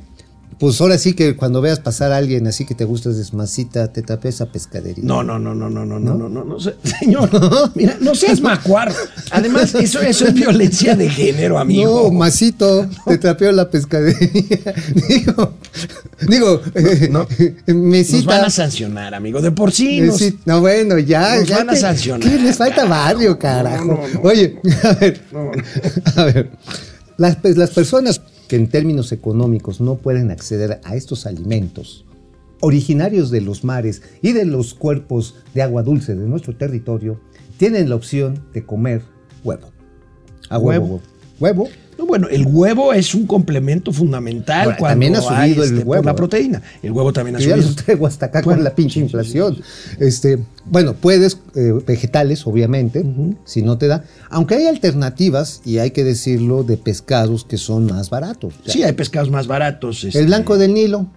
Pues ahora sí que cuando veas pasar a alguien así que te gusta desmasita, te tapes a pescadería. No, no, no, no, no, no, no, no, no, no, señor, mira, no seas macuar. Además, eso, eso es violencia de género, amigo. No, masito, te trapeo la pescadería. digo, digo, No. mesita. Nos van a sancionar, amigo. De por sí nos- Mesita. No, bueno, ya. nos ya van a te- sancionar. ¿Qué les falta barrio, carajo? No, no, no. Oye, a ver, a ver. Las, pues, las personas que en términos económicos no pueden acceder a estos alimentos originarios de los mares y de los cuerpos de agua dulce de nuestro territorio, tienen la opción de comer huevo. A huevo. Huevo. Huevo. No, bueno, el huevo es un complemento fundamental Ahora, cuando también ha subido hay, el este, por huevo, la proteína. El huevo también ha ya subido. los traigo hasta acá Bueno, con la pinche inflación. Este, bueno, puedes, eh, vegetales, obviamente, si no te da. Aunque hay alternativas, y hay que decirlo, de pescados que son más baratos. O sea, Sí, hay pescados más baratos. este, El blanco del Nilo.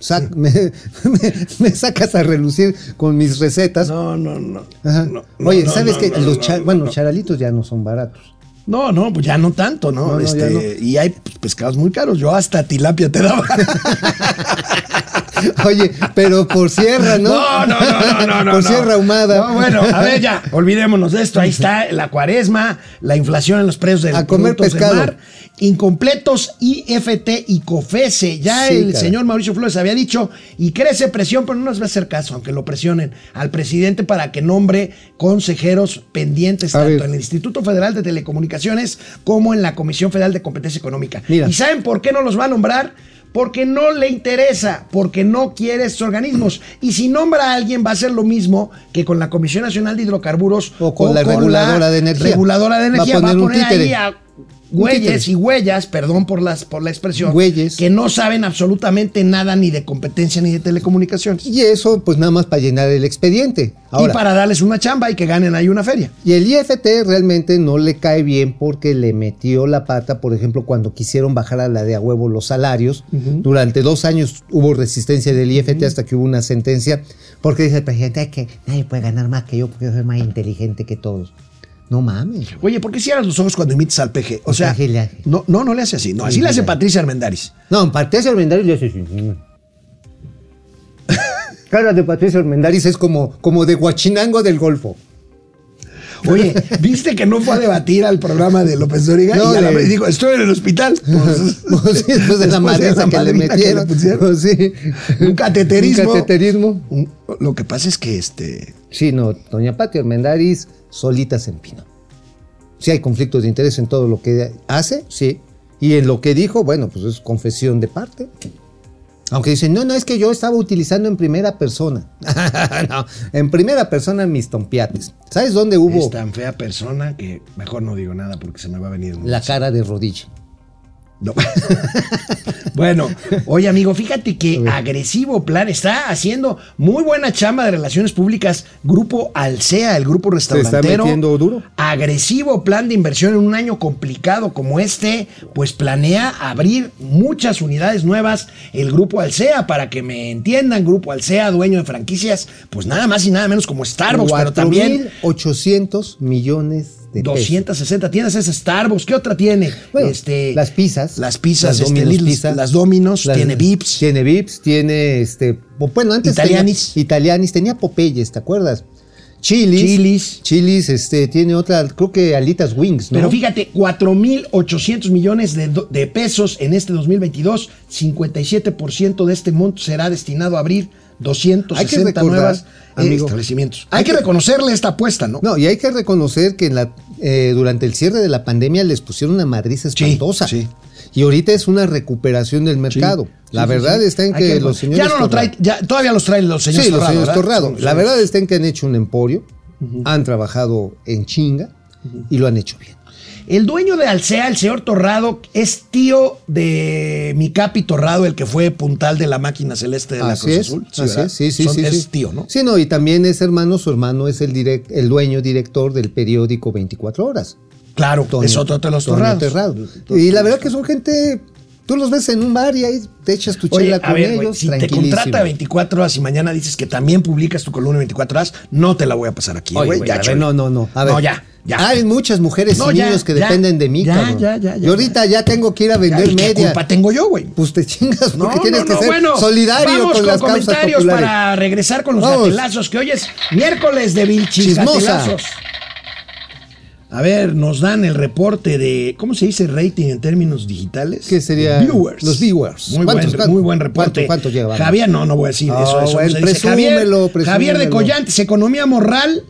sac- me, me- me sacas a relucir con mis recetas. No, no, no. Ajá. no, no, Oye, ¿sabes no, qué? no, los cha- bueno, no. charalitos ya no son baratos. No, no, pues ya no tanto, ¿no? No, no, este. Y hay pues, pescados muy caros. Yo hasta tilapia te daba. Oye, pero por sierra, ¿no? No, no, no, no, no. Por no. sierra ahumada. No, bueno, a ver, ya, olvidémonos de esto. Ahí está la cuaresma, la inflación en los precios de A comer del mar, incompletos, IFT y COFESE. Ya Sí, el cara. señor Mauricio Flores había dicho, y crece presión, pero no nos va a hacer caso, aunque lo presionen al presidente para que nombre consejeros pendientes A tanto ver. en el Instituto Federal de Telecomunicaciones como en la Comisión Federal de Competencia Económica. Mira. ¿Y saben por qué no los va a nombrar? Porque no le interesa, porque no quiere estos organismos. Y si nombra a alguien va a ser lo mismo que con la Comisión Nacional de Hidrocarburos O con la reguladora de energía. Reguladora de Va a energía. Va a poner un ahí a güeyes y huellas, perdón por, las, por la expresión, Güeyes. que no saben absolutamente nada ni de competencia ni de telecomunicaciones. Y eso, pues nada más para llenar el expediente. Ahora, y para darles una chamba y que ganen ahí una feria. Y el IFT realmente no le cae bien porque le metió la pata, por ejemplo, cuando quisieron bajar a la de a huevo los salarios. Durante dos años hubo resistencia del IFT hasta que hubo una sentencia, porque dice el presidente "Ay, que nadie puede ganar más que yo porque yo soy más inteligente que todos. No mames. Oye, ¿por qué cierras los ojos cuando imitas al PG? O sea, PG le hace. no, no, no le hace así. No, así Sí, le hace. Patricia Armendáriz. No, Patricia Armendáriz le hace así. Cara de Patricia Armendáriz es como, como de Huachinango del Golfo. Oye, ¿viste que no fue a debatir al programa de López Dóriga? No, y a la le- vez dijo, estoy en el hospital. Pues, Pues sí, después de la que le metieron. Pues sí. Un cateterismo. Un cateterismo. Un- Lo que pasa es que este. Sí, no, doña Pati Armendáriz solita se empinó. Sí hay conflictos de interés en todo lo que hace, sí. Y en lo que dijo, bueno, pues es confesión de parte. Aunque dicen, no, no, es que yo estaba utilizando en primera persona. no, en primera persona mis tompiates. ¿Sabes dónde hubo Es tan fea persona que mejor no digo nada porque se me va a venir. la cara de rodilla? No. bueno, oye amigo, fíjate que agresivo plan está haciendo muy buena chamba de relaciones públicas. Grupo Alsea, el grupo restaurantero. metiendo duro. Agresivo plan de inversión en un año complicado como este, pues planea abrir muchas unidades nuevas. El grupo Alsea, para que me entiendan, grupo Alsea, dueño de franquicias, pues nada más y nada menos como Starbucks, pero también 4.800 millones de pesos. 260 tiendas es Starbucks. ¿Qué otra tiene? Bueno, este, las pizzas. Las pizzas, las este, Domino's Lidl, Pizza. las Dominos, Las- tiene Vips. Tiene Vips, tiene este. Bueno, antes Italianis. tenía Italianis, tenía Popeyes, ¿te acuerdas? Chilis. Chilis. Chilis, este, tiene otra, creo que Alitas Wings, ¿no? Pero fíjate, 4.800 millones de, de pesos en este 2022, 57% de este monto será destinado a abrir 260 Hay que recordar, nuevas eh, establecimientos. Hay, hay que, que- reconocerle esta apuesta, ¿no? No, y hay que reconocer que en la, eh, durante el cierre de la pandemia les pusieron una madriz espantosa. sí. Y ahorita es una recuperación del mercado. la Sí, verdad está en que, los señores. Ya no lo trae, ya, todavía los traen los señores sí, los Torrado, señores ¿verdad? Torrado. La verdad está en que han hecho un emporio, han trabajado en chinga y lo han hecho bien. El dueño de Alsea, el señor Torrado, es tío de mi capi Torrado, el que fue puntal de la máquina celeste de la Así Cruz es, Azul. así ¿verdad? es, sí, sí, Son- sí. Es sí. tío, ¿no? Sí, no, y también es hermano, su hermano es el, direct, el dueño director del periódico 24 Horas. Claro, Toño- es otro de los Torrados. Y la verdad que son gente, tú los ves en un bar y ahí te echas tu chela con ver, ellos, si te contrata 24 horas y mañana dices que también publicas tu columna 24 horas, no te la voy a pasar aquí, güey. no, no, no. A ver. No, ya, ya. Hay muchas mujeres No, y ya, niños que ya, dependen de mí, ya, cabrón. ya, ya, ya, y ahorita ya. tengo que ir a vender ¿y ¿Qué media. culpa tengo yo, güey? Pues te chingas No, porque tienes no, que no, ser bueno, solidario vamos con las causas comentarios populares. para regresar con los gatelazos, que hoy es miércoles de Vilchis Chismosa. Gatelazos. A ver, nos dan el reporte de, ¿cómo se dice rating en términos digitales? ¿Qué sería? Viewers. Los viewers. Muy, ¿Cuántos, buen, cuánto? muy buen reporte. ¿Cuánto- cuánto lleva? Javier, no, no voy a decir Ah, eso. eso no bueno, se dice. presúmelo, Javier, Javier de. Collantes, economía moral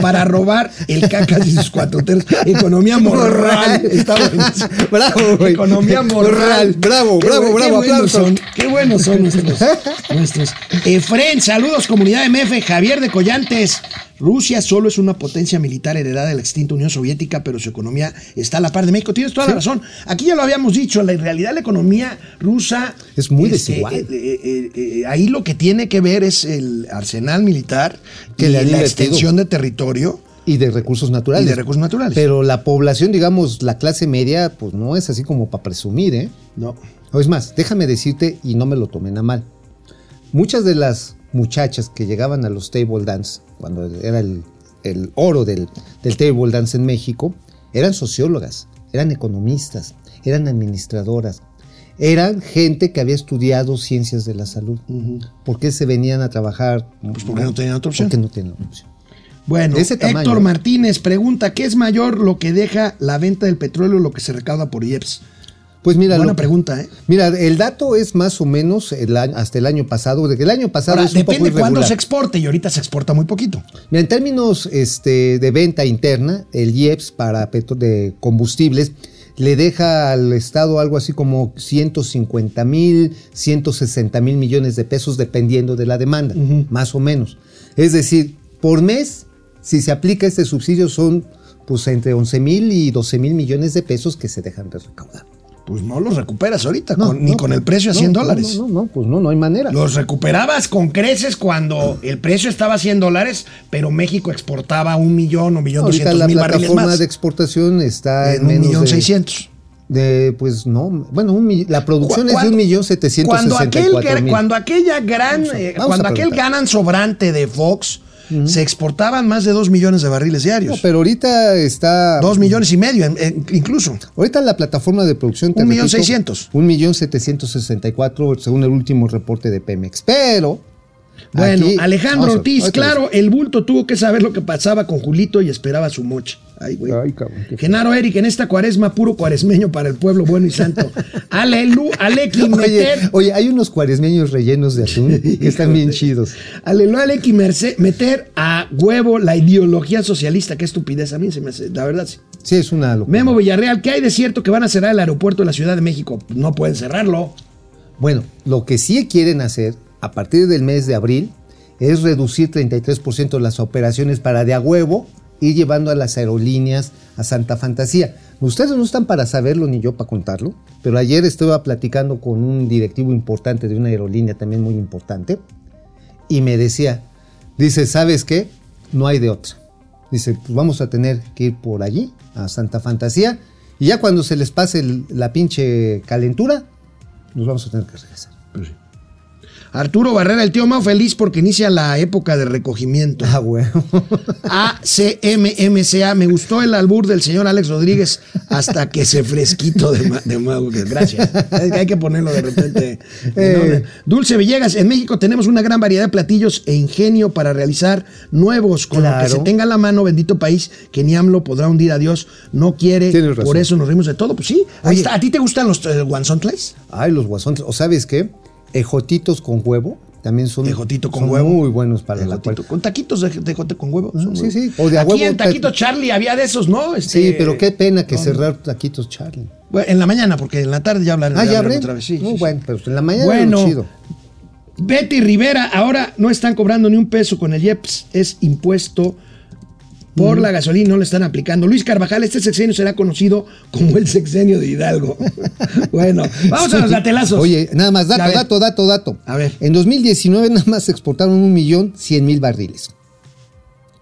para robar el cacas y sus cuatro teros. Economía moral. Está buenísimo. Bravo, güey. Economía moral. Bravo, Qué bravo, bravo, Qué buenos son, qué buenos son nuestros. nuestros. Efren, saludos, comunidad MF. Javier de Collantes. Rusia solo es una potencia militar heredada de la extinta Unión Soviética, pero su economía está a la par de México. Tienes toda la razón. Aquí ya lo habíamos dicho, la- en realidad la economía rusa Es muy este, desigual. eh, eh, eh, eh, ahí lo que tiene que ver es el arsenal militar Que y le han la extensión de territorio. Y de recursos naturales. Y de recursos naturales. Pero la población, digamos, la clase media, pues no es así como para presumir, ¿eh? No. O es más, déjame decirte, y no me lo tomen a mal. Muchas de las muchachas que llegaban a los table dance, cuando era el, el oro del, del table dance en México, eran sociólogas, eran economistas, eran administradoras, eran gente que había estudiado ciencias de la salud. ¿Por qué se venían a trabajar? Pues porque no tenían otra opción. Porque no tenían opción. Bueno, ese. Héctor Martínez pregunta, ¿qué es mayor lo que deja la venta del petróleo o lo que se recauda por IEPS? Pues mira, Buena lo- pregunta, ¿eh? Mira, el dato es más o menos el hasta el año pasado, el año pasado Ahora, es un poco depende cuándo irregular. se exporte y ahorita se exporta muy poquito. Mira, en términos este, de venta interna, el IEPS para petro- de combustibles le deja al Estado algo así como 150 mil, 160 mil millones de pesos dependiendo de la demanda, más o menos. Es decir, por mes, si se aplica este subsidio son pues entre 11 mil y 12 mil millones de pesos que se dejan de recaudar. Pues no los recuperas ahorita, No, con- ni no, con el precio a no, 100 no, dólares. No, no, no, pues no, no hay manera. Los recuperabas con creces cuando el precio estaba a 100 dólares, pero México exportaba un millón o millón doscientos la mil barriles plataforma más. de exportación está en, en un menos millón de- seiscientos. De, pues no, bueno, un la producción es de un millón setecientos Cuando, aquel, mil. cuando aquella gran, eh, cuando aquel ganan sobrante de Fox, se exportaban más de 2 millones de barriles No, diarios. pero ahorita está. 2 millones y medio, en- en- incluso. Ahorita la plataforma de producción. te Un millón repito, seiscientos. Un millón setecientos sesenta y cuatro, según el último reporte de Pemex. Pero. Bueno, aquí- Alejandro Ortiz, claro, el bulto tuvo que saber lo que pasaba con Julito y esperaba su mocha. Ay, güey. Ay, cabrón. Genaro Eric, en esta cuaresma, puro cuaresmeño para el pueblo bueno y santo. Alelu, Oye, oye, hay unos cuaresmeños rellenos de atún que están bien chidos. Aleluya, Aleki, meter a huevo la ideología socialista. Qué estupidez. A mí se me hace, la verdad. sí. Sí, es una locura. Memo Villarreal, ¿qué hay de cierto que van a cerrar el aeropuerto de la Ciudad de México? No pueden cerrarlo. Bueno, lo que sí quieren hacer a partir del mes de abril es reducir 33% las operaciones para de a huevo ir llevando a las aerolíneas a Santa Fantasía. Ustedes no están para saberlo ni yo para contarlo, pero ayer estaba platicando con un directivo importante de una aerolínea también muy importante y me decía, dice, ¿sabes qué? No hay de otra. Dice, pues vamos a tener que ir por allí, a Santa Fantasía, y ya cuando se les pase el- la pinche calentura, nos vamos a tener que regresar. Arturo Barrera, el tío Mao feliz porque inicia la época de recogimiento. Ah, bueno. ACMMCA, me gustó el albur del señor Alex Rodríguez hasta que se fresquito de, ma- de Mau. Gracias. Hay que ponerlo de repente. en Eh. Dulce Villegas, en México tenemos una gran variedad de platillos e ingenio para realizar nuevos. Con lo que se tenga a la mano, bendito país, que ni AMLO podrá hundir a Dios. No quiere, Tienes razón. por eso nos rimos de todo. Pues sí, ahí Oye. está. ¿A ti te gustan los eh, guanzontles? Ay, los guasones. ¿O sabes qué? Ejotitos con huevo también son, Ejotito con son huevo. muy buenos para la Ejotito, cual. Con taquitos de, ejote con huevo. son sí, sí. O de a Aquí huevo, en ta- Taquito Charlie había de esos, ¿no? Sí, Este, pero qué pena que cerrar taquitos Charlie. Bueno, en la mañana, porque en la tarde ya hablarán Ah, ya hablarán otra vez. Sí, No, sí, bueno, pero en la mañana Bueno. chido. Betty Rivera, ahora no están cobrando ni un peso con el IEPS, es impuesto. Por la gasolina no le están aplicando. Luis Carvajal, este sexenio será conocido como el sexenio de Hidalgo. bueno, vamos a los gatelazos. Oye, nada más, dato, dato, dato, dato. A ver. En 2019 nada más se exportaron un millón cien mil barriles.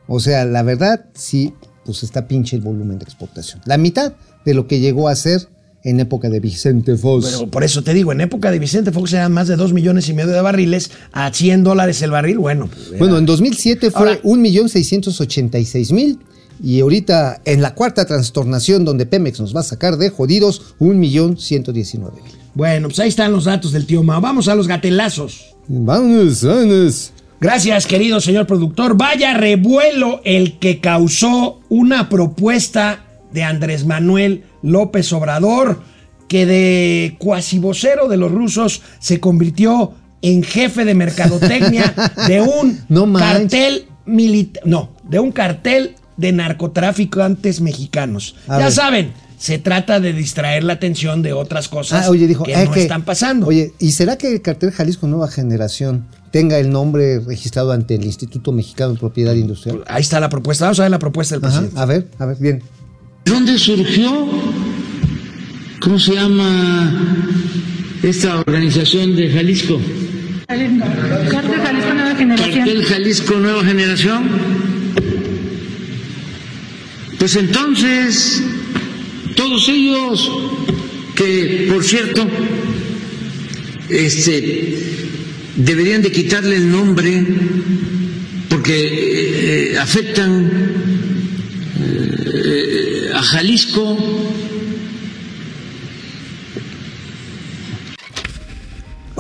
O sea, la verdad, sí, pues está pinche el volumen de exportación. La mitad de lo que llegó a ser en época de Vicente Fox. Pero por eso te digo, en época de Vicente Fox eran más de 2 millones y medio de barriles a 100 dólares el barril. Bueno, pues, era- Bueno, en 2007 fue Ahora- un millón seiscientos ochenta y seis mil. Y ahorita, en la cuarta trastornación donde Pemex nos va a sacar de jodidos, un millón ciento diecinueve mil. bueno, pues ahí están los datos del tío Mao. Vamos a los gatelazos. Vamos, vamos. Gracias, querido señor productor. Vaya revuelo el que causó una propuesta de Andrés Manuel López Obrador, que de cuasi vocero de los rusos se convirtió en jefe de mercadotecnia de un No cartel militar. No, de un cartel de narcotraficantes mexicanos. A ya ver. saben, se trata de distraer la atención de otras cosas Ah, oye, dijo, que no que- están pasando. Oye, ¿y será que el cartel Jalisco Nueva Generación tenga el nombre registrado ante el Instituto Mexicano de Propiedad Industrial? Ahí está la propuesta. Vamos a ver la propuesta del Ajá, presidente. a ver, a ver, bien. ¿Dónde surgió? ¿Cómo se llama esta organización de Jalisco? Cartel Jalisco Nueva Generación. Cartel Jalisco Nueva Generación. Pues entonces, todos ellos, que por cierto, este, deberían de quitarle el nombre porque eh, afectan eh, a Jalisco.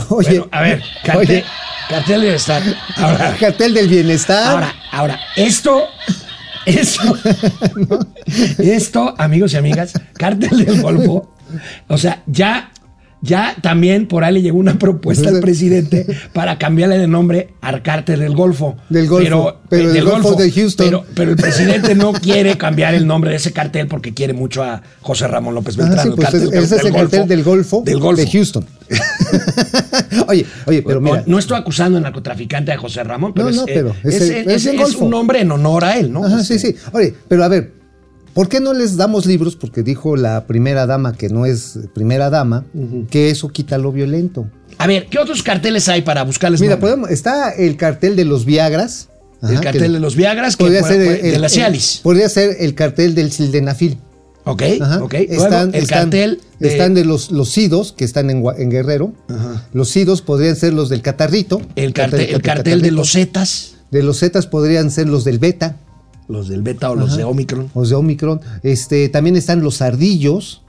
Oye, Bueno, a ver, cartel, oye, cartel de bienestar. Ahora, cartel del bienestar. ahora, ahora, esto, esto, esto, amigos y amigas, cartel del Golfo, o sea, ya, ya también por ahí le llegó una propuesta al presidente para cambiarle de nombre al cártel del Golfo. Del Golfo, pero del Golfo de Houston. Pero, pero el presidente no quiere cambiar el nombre de ese cartel porque quiere mucho a José Ramón López Ah, Beltrán. el pues cártel ese es el cartel del Golfo, Del Golfo. de Houston. oye, oye, pero mira. No estoy acusando al narcotraficante de José Ramón, pero, No, es, no, eh, pero es, un nombre en honor a él, ¿no? Ajá, Este, sí, sí. Oye, pero a ver, ¿por qué no les damos libros? Porque dijo la primera dama que no es primera dama, que eso quita lo violento. A ver, ¿qué otros carteles hay para buscarles Mira, podemos, está el cartel de los Viagras. El cartel que- de los Viagras, que podría ser el- de la el- Cialis. Podría ser el cartel del Sildenafil. Ok, Ajá. ok. Luego, Están, el están- cartel de, están de los, los sidos que están en, Guerrero. Los sidos podrían ser los del Catarrito. el cartel, el cartel de los Zetas, De los Zetas podrían ser los del Beta, los del Beta o los de Omicron. los de Omicron. Este, también están los Ardillos.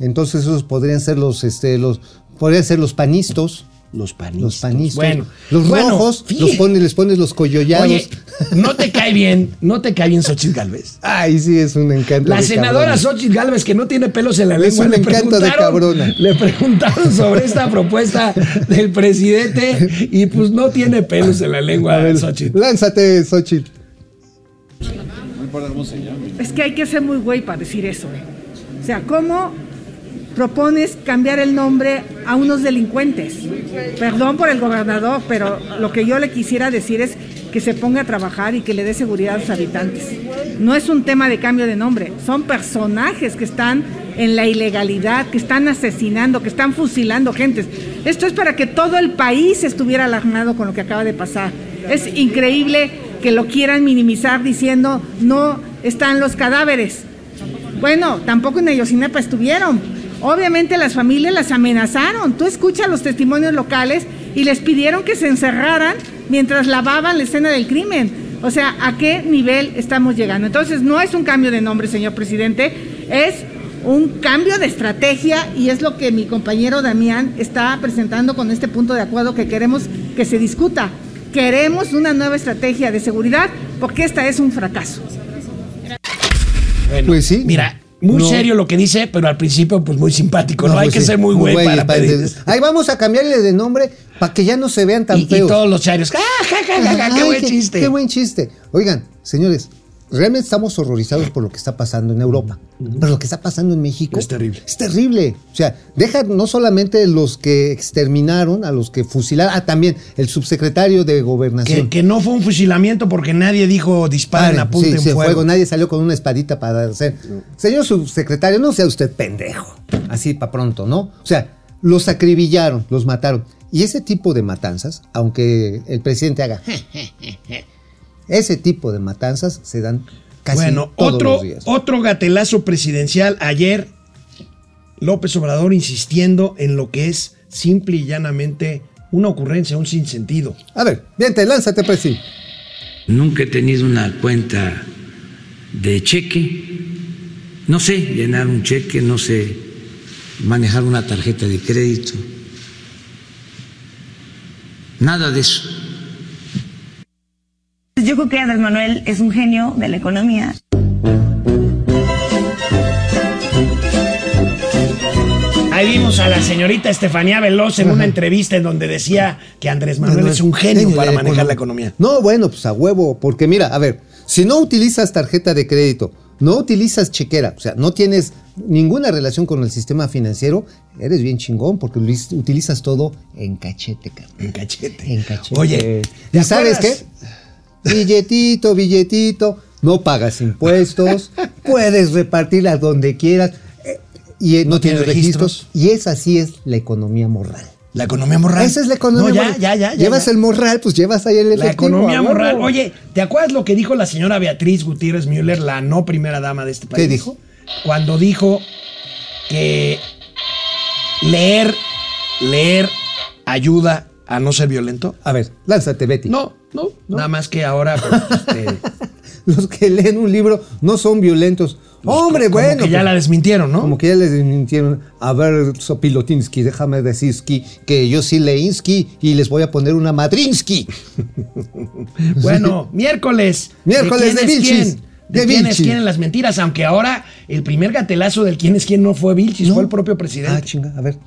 Entonces esos podrían ser los, este, los, podrían ser los panistos. Los panistas. Los panistas. Bueno, los bueno, rojos, los pones, les pones los coyollados. Oye, no te cae bien, no te cae bien Xochitl Galvez. Ay, sí, es un encanto. La de senadora cabrona. Xochitl Galvez, que no tiene pelos en la Es lengua, un le encanto de cabrona. Le preguntaron sobre esta propuesta del presidente y pues no tiene pelos en la lengua A ver, Xochitl. lánzate, Xochitl. Es que hay que ser muy güey para decir eso. O sea, ¿cómo propones cambiar el nombre a unos delincuentes? Perdón por el gobernador, pero lo que yo le quisiera decir es que se ponga a trabajar y que le dé seguridad a sus habitantes. No es un tema de cambio de nombre, son personajes que están en la ilegalidad, que están asesinando, que están fusilando gentes. Esto es para que todo el país estuviera alarmado con lo que acaba de pasar. Es increíble que lo quieran minimizar diciendo no están los cadáveres. Bueno, tampoco en Ayotzinapa estuvieron. Obviamente las familias las amenazaron. Tú escuchas los testimonios locales y les pidieron que se encerraran mientras lavaban la escena del crimen. O sea, ¿a qué nivel estamos llegando? Entonces, no es un cambio de nombre, señor presidente, es un cambio de estrategia y es lo que mi compañero Damián está presentando con este punto de acuerdo que queremos que se discuta. Queremos una nueva estrategia de seguridad porque esta es un fracaso. Bueno, Pues sí. Mira, muy No. serio lo que dice, pero al principio pues muy simpático. No, hay pues que sí, ser muy güey para pedir. Ahí vamos a cambiarle de nombre para que ya no se vean tan Y, y feos. todos los charios. ¡Ah, ja, ja, ja, ja! ¡Qué Ay, buen chiste! Qué buen chiste. Oigan, señores, realmente estamos horrorizados por lo que está pasando en Europa. Pero lo que está pasando en México Es terrible. Es terrible. O sea, deja no solamente los que exterminaron, a los que fusilaron, ah, también el subsecretario de Gobernación. que no fue un fusilamiento porque nadie dijo disparen, Paren, apunten sí, sí, fuego. Nadie salió con una espadita para hacer. Señor subsecretario, no sea usted pendejo. Así para pronto, ¿no? O sea, los acribillaron, los mataron. Y ese tipo de matanzas, aunque el presidente haga. ese tipo de matanzas se dan casi bueno, todos otro, los días. otro gatelazo presidencial ayer. López Obrador insistiendo en lo que es simple y llanamente una ocurrencia, un sinsentido. A ver, vente, lánzate, presi. Nunca he tenido una cuenta de cheque. No sé llenar un cheque, no sé manejar una tarjeta de crédito. Nada de eso. Yo creo que Andrés Manuel es un genio de la economía. Ahí vimos a la señorita Estefanía Veloz en una entrevista en donde decía que Andrés Manuel es un genio para manejar la economía. No, bueno, pues a huevo, porque mira, a ver, si no utilizas tarjeta de crédito, no utilizas chequera, o sea, no tienes ninguna relación con el sistema financiero, eres bien chingón porque utilizas todo en cachete, carnal. En cachete. En cachete. Oye, ¿y sabes qué? Qué? Billetito, billetito, no pagas impuestos, puedes repartir a donde quieras eh, y eh, no, tienes registros. registros. Y esa sí es la economía moral. La economía morral. Esa es la economía No, ya, moral. ya, ya, ya, Llevas ya. el morral, pues llevas ahí el La efectivo. economía a huevo. moral. Oye, ¿te acuerdas lo que dijo la señora Beatriz Gutiérrez Müller, la no primera dama de este país? dijo? Cuando dijo que leer, leer ayuda a no ser violento. A ver, lánzate, Betty. No, no, nada más que ahora. pues, este, Los que leen un libro no son violentos. Hombre, como bueno. que ya pues, la desmintieron, ¿no? Como que ya les desmintieron. A ver, Sopilotinsky, déjame decirski que yo sí leínsky y les voy a poner una madrinsky. Bueno, miércoles. Miércoles de quién es Vilchis. quién? De, De quién es quién en las mentiras, aunque ahora el primer gatelazo del quién es quién no fue Vilchis, No. fue el propio presidente. Ah, chinga, a ver.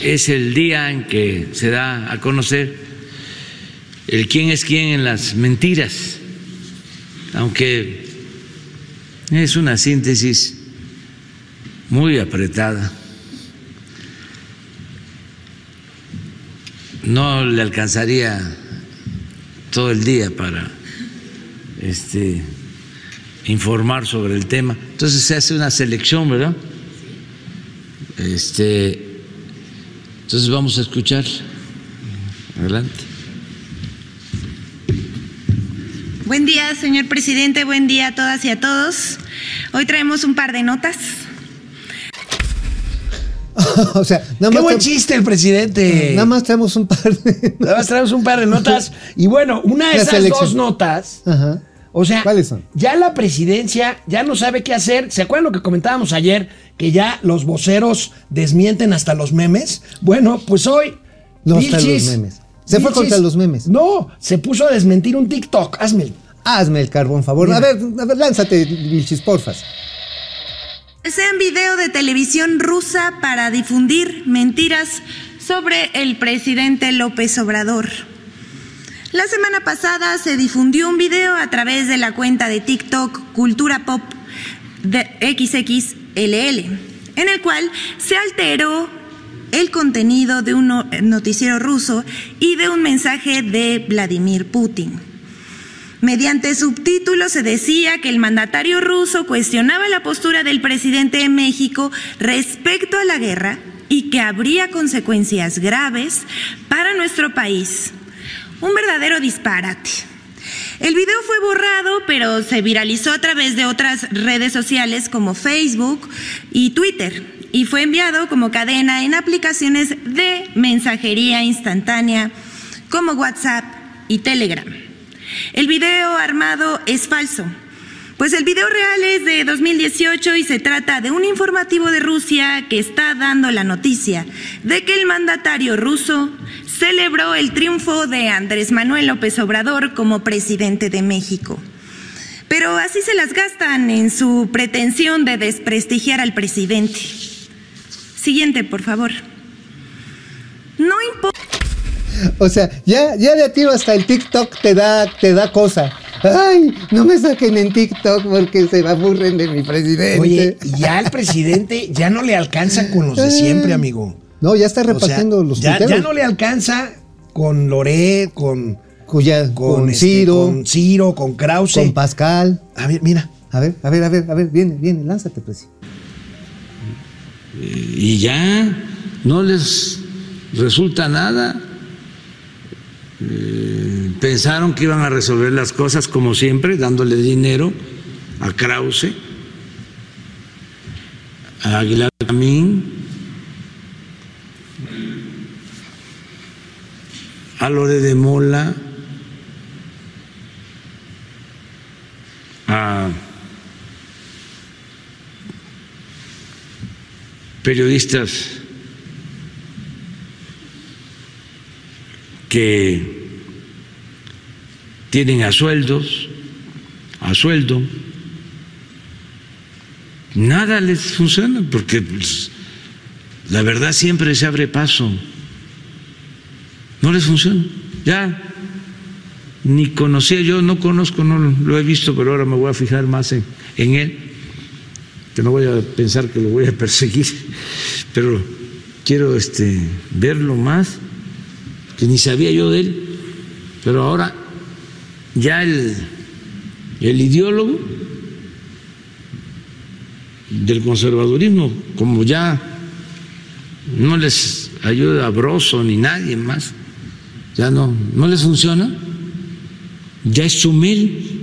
Es el día en que se da a conocer el quién es quién en las mentiras, aunque es una síntesis muy apretada. No le alcanzaría todo el día para este, informar sobre el tema. Entonces se hace una selección, ¿verdad? Este, entonces vamos a escuchar. Adelante. Buen día, señor presidente. Buen día a todas y a todos. Hoy traemos un par de notas. o sea, nada Qué más. buen tra- chiste el presidente. Nada más traemos un par de. Nada más traemos un par de notas. Y bueno, una de La esas selección. dos notas. Ajá. O sea, ¿Cuáles son? ya la presidencia ya no sabe qué hacer. ¿Se acuerdan lo que comentábamos ayer? Que ya los voceros desmienten hasta los memes. Bueno, pues hoy. No, hasta Vilchis- los memes. Se fue contra los memes. No, se puso a desmentir un TikTok. Hazme. Hazme el carbón, favor. A ver, a ver, lánzate, Vilchis, porfas. Sea en video de televisión rusa para difundir mentiras sobre el presidente López Obrador. La semana pasada se difundió un video a través de la cuenta de TikTok Cultura Pop de XXLL, en el cual se alteró el contenido de un no- noticiero ruso y de un mensaje de Vladimir Putin. Mediante subtítulos se decía que el mandatario ruso cuestionaba la postura del presidente de México respecto a la guerra y que habría consecuencias graves para nuestro país. Un verdadero disparate. El video fue borrado, pero se viralizó a través de otras redes sociales como Facebook y Twitter y fue enviado como cadena en aplicaciones de mensajería instantánea como WhatsApp y Telegram. El video armado es falso, pues el video real es de 2018 y se trata de un informativo de Rusia que está dando la noticia de que el mandatario ruso celebró el triunfo de Andrés Manuel López Obrador como presidente de México. Pero así se las gastan en su pretensión de desprestigiar al presidente. Siguiente, por favor. No importa. O sea, ya, ya de a tiro hasta el TikTok te da, te da cosa. Ay, no me saquen en TikTok porque se aburren de mi presidente. Oye, y ya el presidente ya no le alcanza con los de siempre, amigo. No, ya está O sea, repartiendo los ya, tuiteros. ya no le alcanza con Loret, con, Cuya- con, con, este, Ciro, con Ciro, con Krause. con Pascal. A ver, mira. A ver, a ver, a ver, a ver, viene, viene, lánzate, pues. y ya no les resulta nada. Eh, pensaron que iban a resolver las cosas como siempre, dándole dinero a Krause, a Aguilar Camín, a Lore de Mola, a periodistas que tienen a sueldos, a sueldo, nada les funciona porque pues, la verdad siempre se abre paso, no les funciona, ya ni conocía, yo no conozco, no lo he visto, pero ahora me voy a fijar más en, él que no voy a pensar que lo voy a perseguir, pero quiero este, verlo más, que ni sabía yo de él, pero ahora ya el, el ideólogo del conservadurismo, como ya no les ayuda a Broso ni nadie más, ya no, no les funciona, ya es Chumil,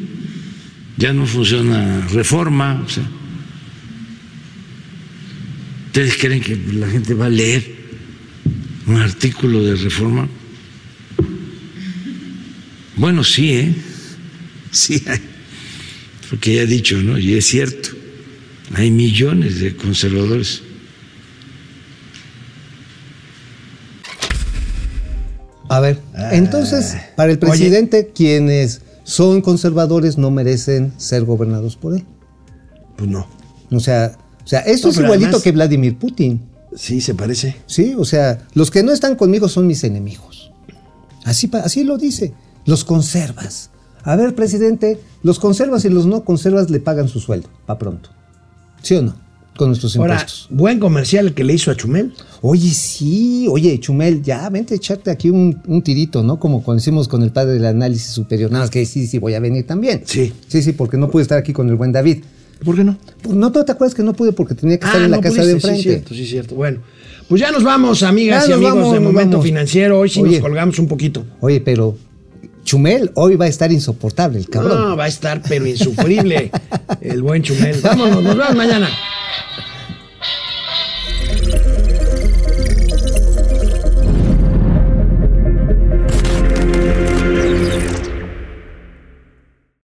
ya no funciona reforma. ¿Ustedes creen que la gente va a leer un artículo de reforma? Bueno, sí, ¿eh? Sí hay. Porque ya he dicho, ¿no? Y es cierto. Hay millones de conservadores. A ver, entonces, para el Ah. Oye. presidente, quienes son conservadores no merecen ser gobernados por él. Pues no. O sea, o sea esto No, es igualito además- que Vladimir Putin. Sí, se parece. Sí, o sea, los que no están conmigo son mis enemigos. Así, así lo dice. Los conservas. A ver, presidente, los conservas y los no conservas le pagan su sueldo, pa' pronto. ¿Sí o no? Con nuestros Ahora, impuestos. buen comercial que le hizo a Chumel. Oye, sí, oye, Chumel, ya vente a echarte aquí un, un tirito, ¿no? Como cuando hicimos con el padre del análisis superior. Nada más que sí, sí, voy a venir también. Sí. Sí, sí, porque no pude estar aquí con el buen David. ¿Por qué no? Pues, no, ¿no te acuerdas que no pude porque tenía que estar Ah, en la no casa de enfrente? Sí, cierto, sí, cierto. Bueno, pues ya nos vamos, amigas Ya y amigos vamos, de Momento vamos. Financiero. Hoy sí Oye. nos colgamos un poquito. Oye, pero Chumel hoy va a estar insoportable, el cabrón. No, va a estar pero insufrible el buen Chumel. Vámonos, nos vemos mañana.